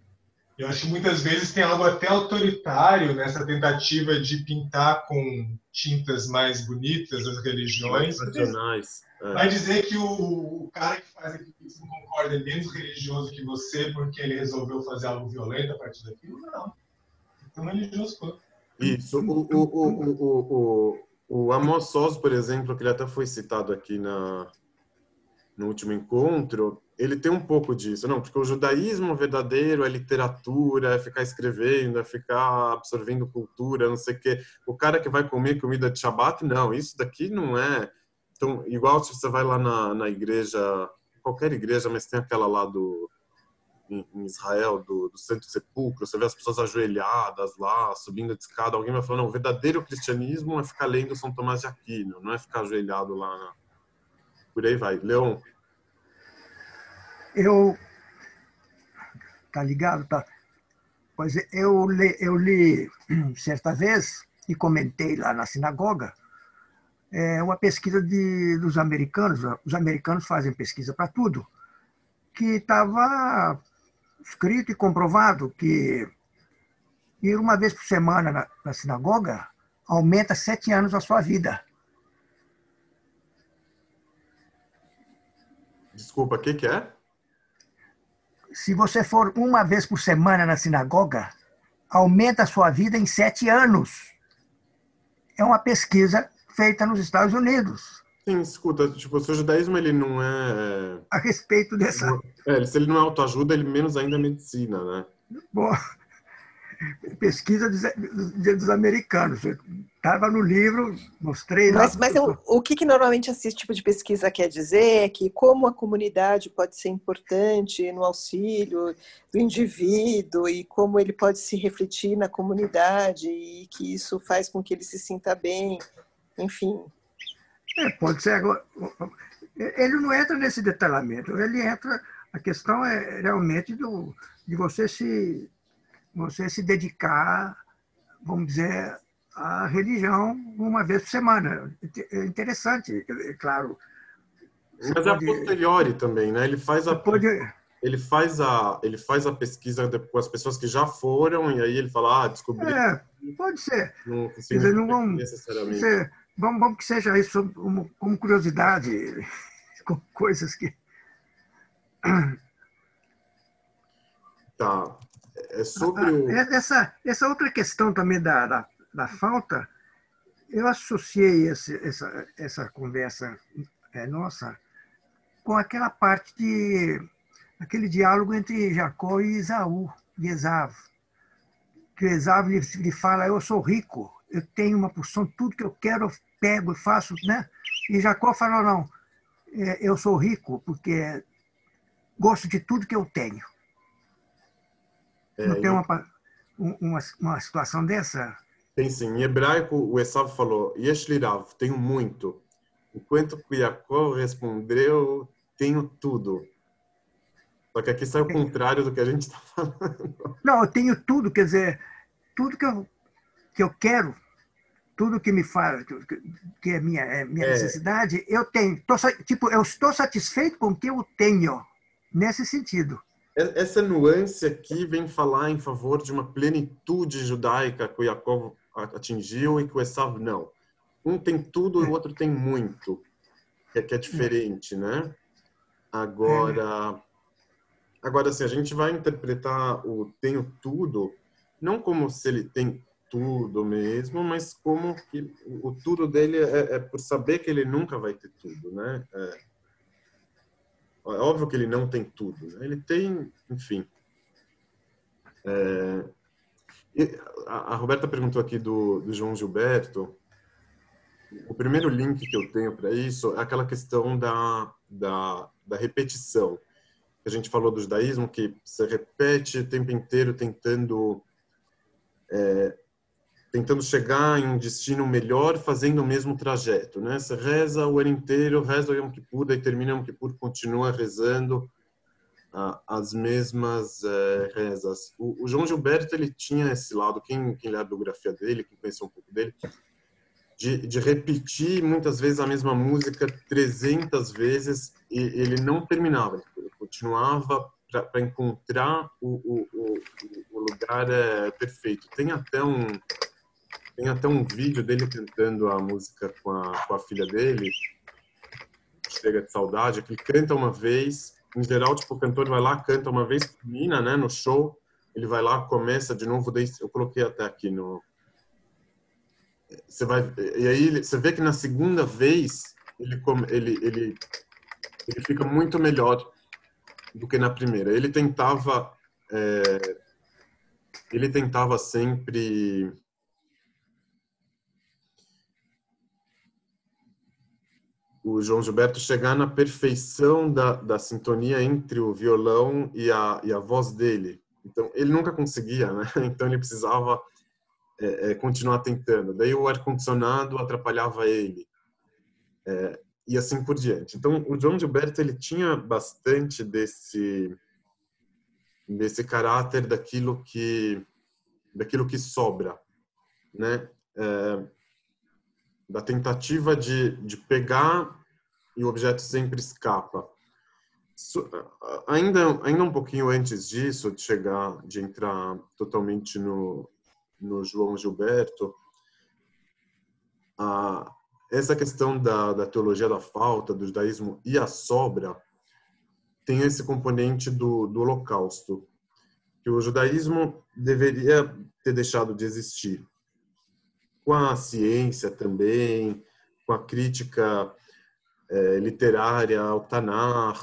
Eu acho que muitas vezes tem algo até autoritário nessa tentativa de pintar com tintas mais bonitas as religiões. Tradicionais. É. Vai dizer que o, o, cara que faz aquilo que não concorda é menos religioso que você porque ele resolveu fazer algo violento a partir daquilo? Não. Então, religioso quanto. Isso. O, o, o, o, o, o Amos por exemplo, que ele até foi citado aqui na, no último encontro, ele tem um pouco disso, não, porque o judaísmo verdadeiro é literatura, é ficar escrevendo, é ficar absorvendo cultura, não sei o quê. O cara que vai comer comida de Shabbat, não, isso daqui não é. Então, igual se você vai lá na, na igreja, qualquer igreja, mas tem aquela lá do em, Israel, do, do Santo Sepulcro, você vê as pessoas ajoelhadas lá, subindo a escada, alguém vai falar, não, o verdadeiro cristianismo é ficar lendo São Tomás de Aquino, não é ficar ajoelhado lá. Na... Por aí vai. Leon, eu tá ligado, tá? Pois eu li, eu li certa vez e comentei lá na sinagoga é uma pesquisa de, dos americanos. Os americanos fazem pesquisa para tudo, que estava escrito e comprovado que ir uma vez por semana na, na sinagoga aumenta sete anos a sua vida. Desculpa, o que, que é? se você for uma vez por semana na sinagoga, aumenta a sua vida em sete anos. É uma pesquisa feita nos Estados Unidos. Sim, escuta, tipo, o seu judaísmo ele não é... A respeito dessa... É, se ele não é autoajuda, ele menos ainda é medicina, né? Bom, pesquisa dos, dos americanos. Estava no livro, mostrei lá. Mas, mas o, o que, que normalmente esse tipo de pesquisa quer dizer é que como a comunidade pode ser importante no auxílio do indivíduo e como ele pode se refletir na comunidade e que isso faz com que ele se sinta bem, enfim. É, pode ser agora. Ele não entra nesse detalhamento, ele entra. A questão é realmente do, de você se você se dedicar, vamos dizer, à religião uma vez por semana. É interessante, é claro. Mas é pode... é a posteriori também, né? Ele faz a pode... ele faz a ele faz a pesquisa com as pessoas que já foram e aí ele fala, ah, descobri. É, pode ser. Não, Quer dizer, não vamos, necessariamente. Ser, vamos, vamos que seja isso como, como curiosidade, com coisas que Tá é sobre o... essa, essa outra questão também da, da, da falta, eu associei esse, essa, essa conversa é, nossa com aquela parte de aquele diálogo entre Jacó e Isaú, de Esav. Que Esav lhe, lhe fala, eu sou rico, eu tenho uma porção, tudo que eu quero eu pego e faço, né? E Jacó fala, não, é, eu sou rico porque gosto de tudo que eu tenho. É, Não tem uma, uma, uma situação dessa? Tem sim. Em hebraico, o Esav falou, Yesh lirav, tenho muito. Enquanto que Jacó respondeu, tenho tudo. Só que aqui sai o contrário do que a gente está falando. Não, eu tenho tudo, quer dizer, tudo que eu, que eu quero, tudo que me faz, que é minha, é minha é. necessidade, eu tenho. Tô, tipo, eu estou satisfeito com o que eu tenho, nesse sentido. Essa nuance aqui vem falar em favor de uma plenitude judaica que o Jacob atingiu e que o Esav não. Um tem tudo e o outro tem muito, que é, que é diferente, né? Agora, agora assim, a gente vai interpretar o tenho tudo não como se ele tem tudo mesmo, mas como que o tudo dele é, é por saber que ele nunca vai ter tudo, né? É, é óbvio que ele não tem tudo. Né? Ele tem, enfim. É, a Roberta perguntou aqui do, do João Gilberto. O primeiro link que eu tenho para isso é aquela questão da, da, da repetição. A gente falou do judaísmo, que se repete o tempo inteiro tentando é, tentando chegar em um destino melhor fazendo o mesmo trajeto, né? Você reza o ano inteiro, reza o Yom Kippur, daí termina o Yom Kippur, continua rezando as mesmas eh, rezas. O, o, João Gilberto, ele tinha esse lado, quem, quem lê a biografia dele, quem conheceu um pouco dele, de, de repetir muitas vezes a mesma música 300 vezes e ele não terminava, ele continuava para encontrar o, o, o, o lugar é, perfeito. Tem até um tem até um vídeo dele cantando a música com a, com a filha dele, Chega de Saudade, que ele canta uma vez. Em geral, tipo, o cantor vai lá, canta uma vez, termina, né, no show, ele vai lá, começa de novo, daí eu coloquei até aqui no... Você vai... E aí, você vê que na segunda vez, ele, ele, ele ele fica muito melhor do que na primeira. Ele tentava, é, ele tentava sempre o João Gilberto chegar na perfeição da, da sintonia entre o violão e a, e a voz dele. Então, ele nunca conseguia, né? Então, ele precisava é, é, continuar tentando. Daí, o ar-condicionado atrapalhava ele. É, e assim por diante. Então, o João Gilberto, ele tinha bastante desse desse caráter daquilo que daquilo que sobra, né? Da tentativa de, de pegar e o objeto sempre escapa. ainda, ainda um pouquinho antes disso, de chegar, de entrar totalmente no, no João Gilberto, a, essa questão da, da teologia da falta, do judaísmo e a sobra, tem esse componente do, do holocausto, que o judaísmo deveria ter deixado de existir com a ciência também, com a crítica é, literária ao Tanar.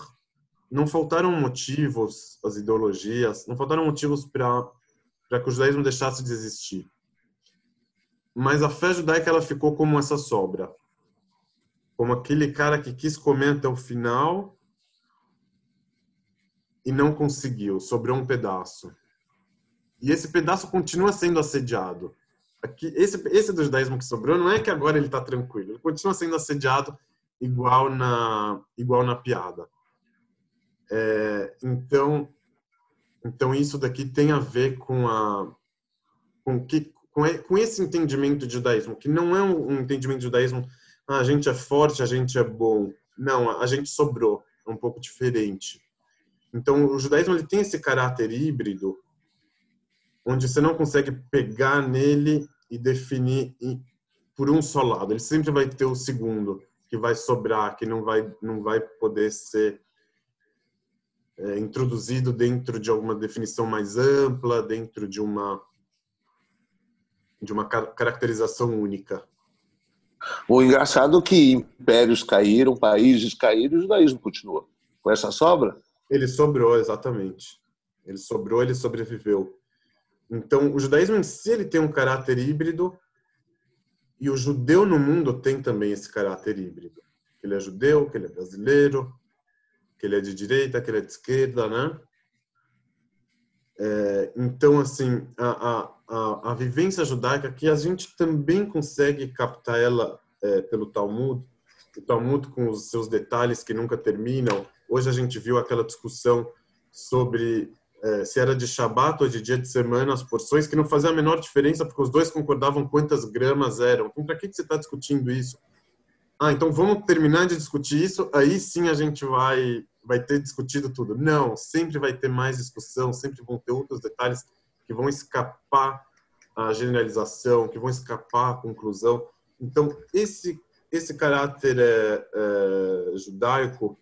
Não faltaram motivos, as ideologias, não faltaram motivos para que o judaísmo deixasse de existir. Mas a fé judaica ela ficou como essa sobra, como aquele cara que quis comer até o final e não conseguiu, sobrou um pedaço. E esse pedaço continua sendo assediado. Aqui, esse, esse do judaísmo que sobrou não é que agora ele está tranquilo, ele continua sendo assediado igual na, igual na piada. É, então, então isso daqui tem a ver com a com que com, com esse entendimento de judaísmo que não é um, entendimento de judaísmo ah, a gente é forte a gente é bom não a gente sobrou é um pouco diferente então o judaísmo ele tem esse caráter híbrido onde você não consegue pegar nele e definir por um só lado. Ele sempre vai ter o segundo que vai sobrar, que não vai não vai poder ser é, introduzido dentro de alguma definição mais ampla, dentro de uma de uma caracterização única. O engraçado é que impérios caíram, países caíram, o judaísmo continua. Com essa sobra? Ele sobrou, exatamente. Ele sobrou, ele sobreviveu. Então, o judaísmo em si ele tem um caráter híbrido e o judeu no mundo tem também esse caráter híbrido. Ele é judeu, que ele é brasileiro, que ele é de direita, que ele é de esquerda, né? É, então, assim, a, a, a, vivência judaica que a gente também consegue captar ela é, pelo Talmud, o Talmud com os seus detalhes que nunca terminam. Hoje a gente viu aquela discussão sobre é, se era de Shabat ou de dia de semana, as porções, que não fazia a menor diferença, porque os dois concordavam quantas gramas eram. Então, para que, que você está discutindo isso? Ah, então vamos terminar de discutir isso, aí sim a gente vai, vai ter discutido tudo. Não, sempre vai ter mais discussão, sempre vão ter outros detalhes que vão escapar à generalização, que vão escapar à conclusão. Então, esse, esse caráter é, é, judaico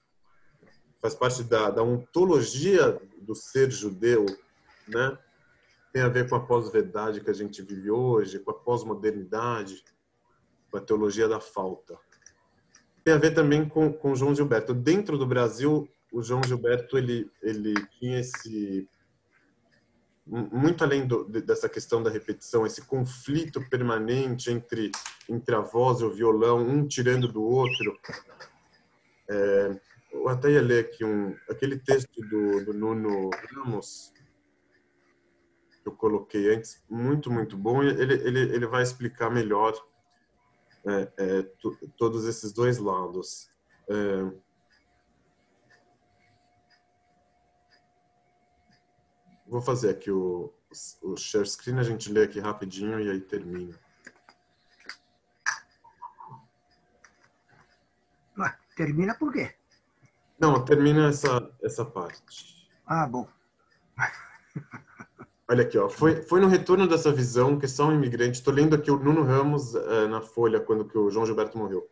faz parte da, da ontologia do ser judeu, né? Tem a ver com a pós-verdade que a gente vive hoje, com a pós-modernidade, com a teologia da falta. Tem a ver também com, com João Gilberto. Dentro do Brasil, o João Gilberto ele ele tinha esse muito além do, dessa questão da repetição, esse conflito permanente entre entre a voz e o violão, um tirando do outro. É, eu até ia ler aqui um, aquele texto do, do Nuno Ramos, que eu coloquei antes, muito, muito bom. Ele, ele, ele vai explicar melhor é, é, todos esses dois lados. É, vou fazer aqui o, o share screen, a gente lê aqui rapidinho e aí termina. Termina por quê? Não, termina essa, essa parte. Ah, bom. Olha aqui, ó. Foi, foi no retorno dessa visão que só um imigrante. Estou lendo aqui o Nuno Ramos é, na Folha, quando que o João Gilberto morreu.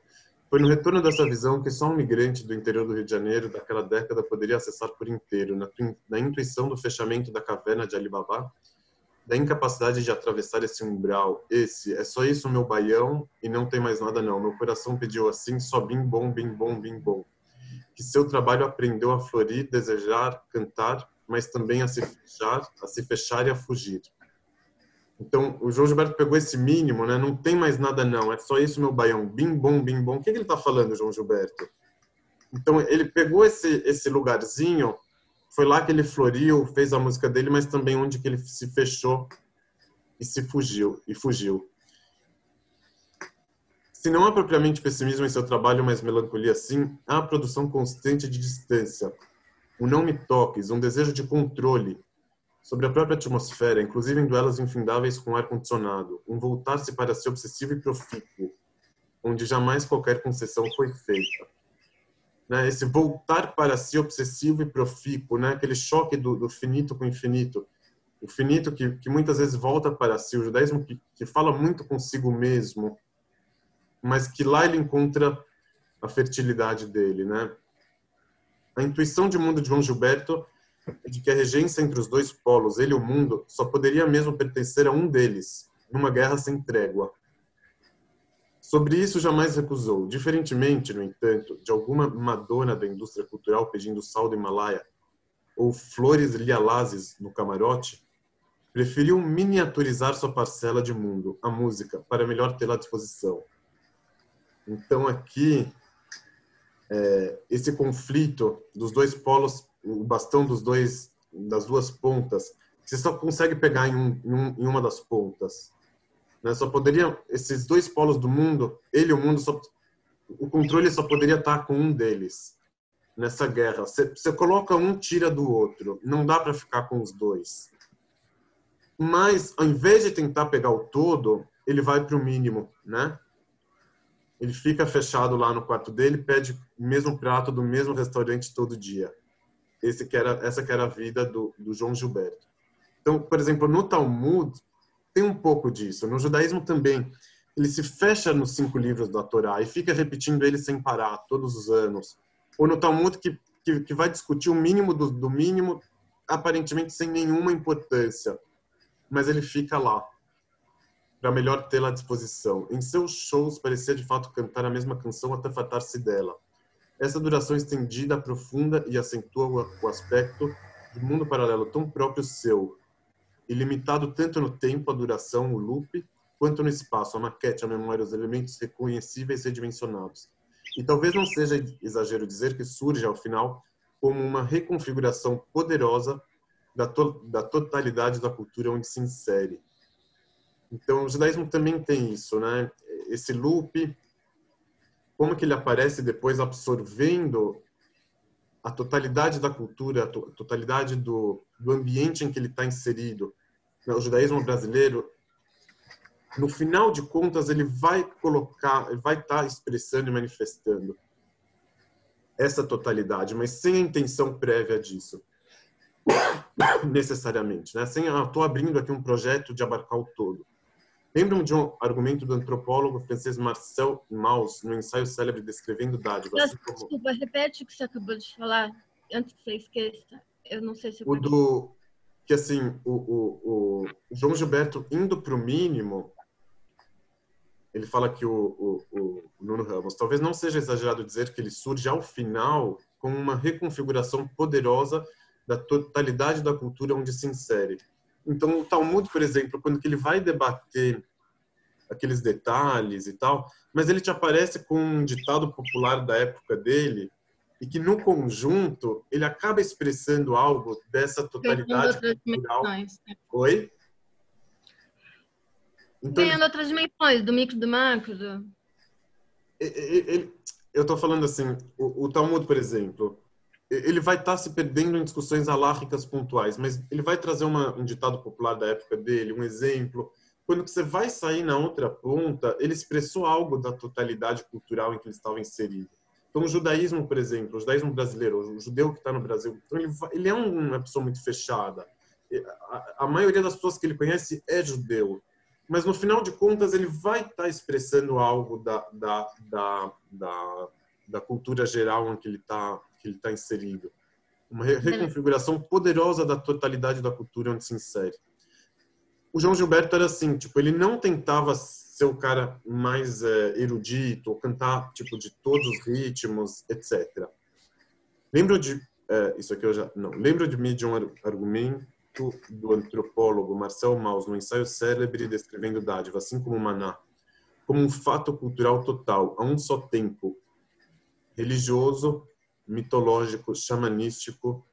Foi no retorno dessa visão que só um migrante do interior do Rio de Janeiro daquela década poderia acessar por inteiro, na, na intuição do fechamento da caverna de Alibaba, da incapacidade de atravessar esse umbral. Esse, é só isso meu baião e não tem mais nada não. Meu coração pediu assim, só bim bom, bim bom, bim bom. Que seu trabalho aprendeu a florir, desejar, cantar, mas também a se fechar, a se fechar e a fugir. Então, o João Gilberto pegou esse mínimo, né? Não tem mais nada não, é só isso meu baião, bim bom, bim bom. O que, que ele está falando, João Gilberto? Então, ele pegou esse esse lugarzinho, foi lá que ele floriu, fez a música dele, mas também onde que ele se fechou e se fugiu e fugiu. Se não há propriamente pessimismo em seu trabalho, mas melancolia sim, há a produção constante de distância, o não me toques, um desejo de controle sobre a própria atmosfera, inclusive em duelos infindáveis com ar-condicionado, um voltar-se para si obsessivo e profícuo, onde jamais qualquer concessão foi feita. Né? Esse voltar para si obsessivo e profícuo, né? aquele choque do, do finito com o infinito, o finito que, que muitas vezes volta para si, o judaísmo que, que fala muito consigo mesmo, mas que lá ele encontra a fertilidade dele, né? A intuição de mundo de João Gilberto é de que a regência entre os dois polos, ele e o mundo, só poderia mesmo pertencer a um deles, numa guerra sem trégua. Sobre isso jamais recusou. Diferentemente, no entanto, de alguma madonna da indústria cultural pedindo sal do Himalaia ou flores lialazes no camarote, preferiu miniaturizar sua parcela de mundo, a música, para melhor tê-la à disposição. Então aqui é, esse conflito dos dois polos, o bastão dos dois das duas pontas, você só consegue pegar em, um, em, um, em uma das pontas. Né? Só poderia esses dois polos do mundo, ele e o mundo, só, o controle só poderia estar com um deles nessa guerra. Você, coloca um, tira do outro. Não dá para ficar com os dois. Mas, ao invés de tentar pegar o todo, ele vai para o mínimo, né? Ele fica fechado lá no quarto dele, pede o mesmo prato do mesmo restaurante todo dia. Esse que era, essa que era a vida do, do João Gilberto. Então, por exemplo, no Talmud tem um pouco disso. No judaísmo também, ele se fecha nos cinco livros da Torá e fica repetindo ele sem parar todos os anos. Ou no Talmud que que, que vai discutir o mínimo do, do mínimo, aparentemente sem nenhuma importância, mas ele fica lá para melhor tê-la à disposição. Em seus shows, parecia de fato cantar a mesma canção até fartar-se dela. Essa duração estendida aprofunda e acentua o aspecto de mundo paralelo tão próprio seu, ilimitado tanto no tempo, a duração, o loop, quanto no espaço, a maquete, a memória, os elementos reconhecíveis e redimensionados. E talvez não seja exagero dizer que surge, ao final, como uma reconfiguração poderosa da, to da totalidade da cultura onde se insere, então, o judaísmo também tem isso, né? Esse loop, como que ele aparece depois absorvendo a totalidade da cultura, a totalidade do, do ambiente em que ele está inserido. O judaísmo brasileiro, no final de contas, ele vai colocar, ele vai estar tá expressando e manifestando essa totalidade, mas sem a intenção prévia disso, necessariamente, né? Sem, ah, estou abrindo aqui um projeto de abarcar o todo. Lembram de um argumento do antropólogo francês Marcel Mauss no ensaio célebre descrevendo dádivas? Assim como... Desculpa, repete o que você acabou de falar, antes que você esqueça. Eu não sei se eu O do... Que, assim, o, o, o João Gilberto indo para o mínimo, ele fala que o, o, o Nuno Ramos, talvez não seja exagerado dizer que ele surge ao final com uma reconfiguração poderosa da totalidade da cultura onde se insere então, o Talmud, por exemplo, quando ele vai debater aqueles detalhes e tal, mas ele te aparece com um ditado popular da época dele e que no conjunto ele acaba expressando algo dessa totalidade cultural. Oi? Então, Ganhando outras dimensões, do micro do macro. Do... Ele, eu estou falando assim, o, o Talmud, por exemplo, ele vai estar tá se perdendo em discussões alárricas pontuais, mas ele vai trazer uma, um ditado popular da época dele, um exemplo. Quando você vai sair na outra ponta, ele expressou algo da totalidade cultural em que ele estava inserido. Então, o judaísmo, por exemplo, o judaísmo brasileiro, o judeu que está no Brasil, então ele, ele, é uma pessoa muito fechada. A, a, maioria das pessoas que ele conhece é judeu, mas no final de contas ele vai estar tá expressando algo da, da, da, da, da cultura geral em que ele está que ele está inserido. Uma reconfiguração poderosa da totalidade da cultura onde se insere. O João Gilberto era assim, tipo, ele não tentava ser o cara mais é, erudito, ou cantar tipo de todos os ritmos, etc. Lembro de é, isso aqui eu já não lembro de mim de um argumento do antropólogo Marcel Mauss no ensaio célebre descrevendo dádiva, assim como maná, como um fato cultural total, a um só tempo, religioso, mitológico, xamanístico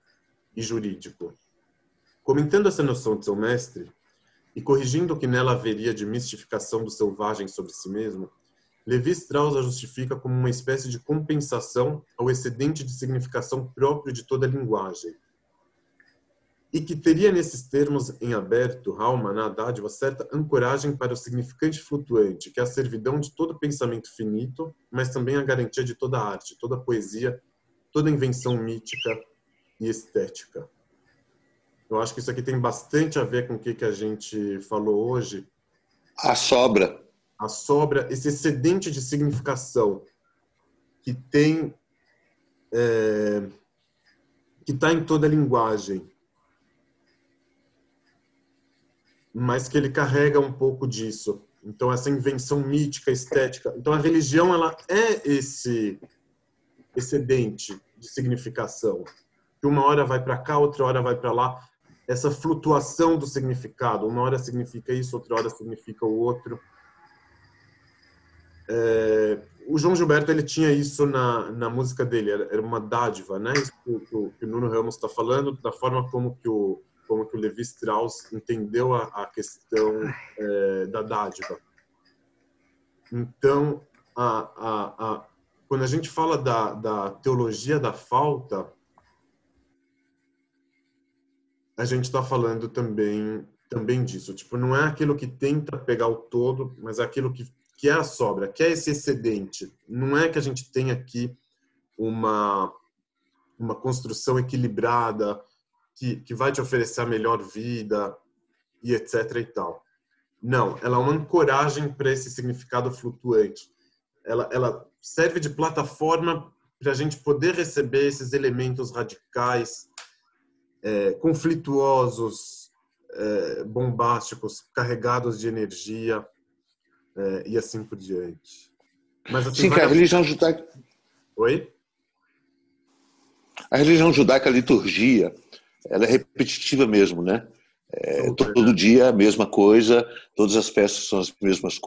e jurídico. Comentando essa noção de seu mestre e corrigindo o que nela haveria de mistificação do selvagem sobre si mesmo, Levi Strauss a justifica como uma espécie de compensação ao excedente de significação próprio de toda linguagem, e que teria nesses termos em aberto, Halma, na dádiva, certa ancoragem para o significante flutuante, que é a servidão de todo pensamento finito, mas também a garantia de toda arte, toda poesia, toda invenção mítica e estética. Eu acho que isso aqui tem bastante a ver com o que a gente falou hoje. A sobra. A sobra, esse excedente de significação que tem, é, que está em toda a linguagem, mas que ele carrega um pouco disso. Então essa invenção mítica, estética. Então a religião ela é esse excedente de significação. Que uma hora vai para cá, outra hora vai para lá. Essa flutuação do significado. Uma hora significa isso, outra hora significa o outro. É, o João Gilberto ele tinha isso na, na música dele, era, uma dádiva, né? Isso que, que o Nuno Ramos está falando, da forma como que o, como que o Levi Strauss entendeu a, a questão é, da dádiva. Então, a, a, a, quando a gente fala da, da teologia da falta, a gente está falando também também disso. Tipo, não é aquilo que tenta pegar o todo, mas é aquilo que, que é a sobra, que é esse excedente. Não é que a gente tem aqui uma, uma construção equilibrada, que, que vai te oferecer a melhor vida e etc e tal. Não, ela é uma ancoragem para esse significado flutuante. Ela, ela serve de plataforma para a gente poder receber esses elementos radicais, é, conflituosos, é, bombásticos, carregados de energia é, e assim por diante. Mas, assim, Sim, que a religião judaica. Oi? A religião judaica, a liturgia, ela é repetitiva mesmo, né? É, todo dia a mesma coisa, todas as festas são as mesmas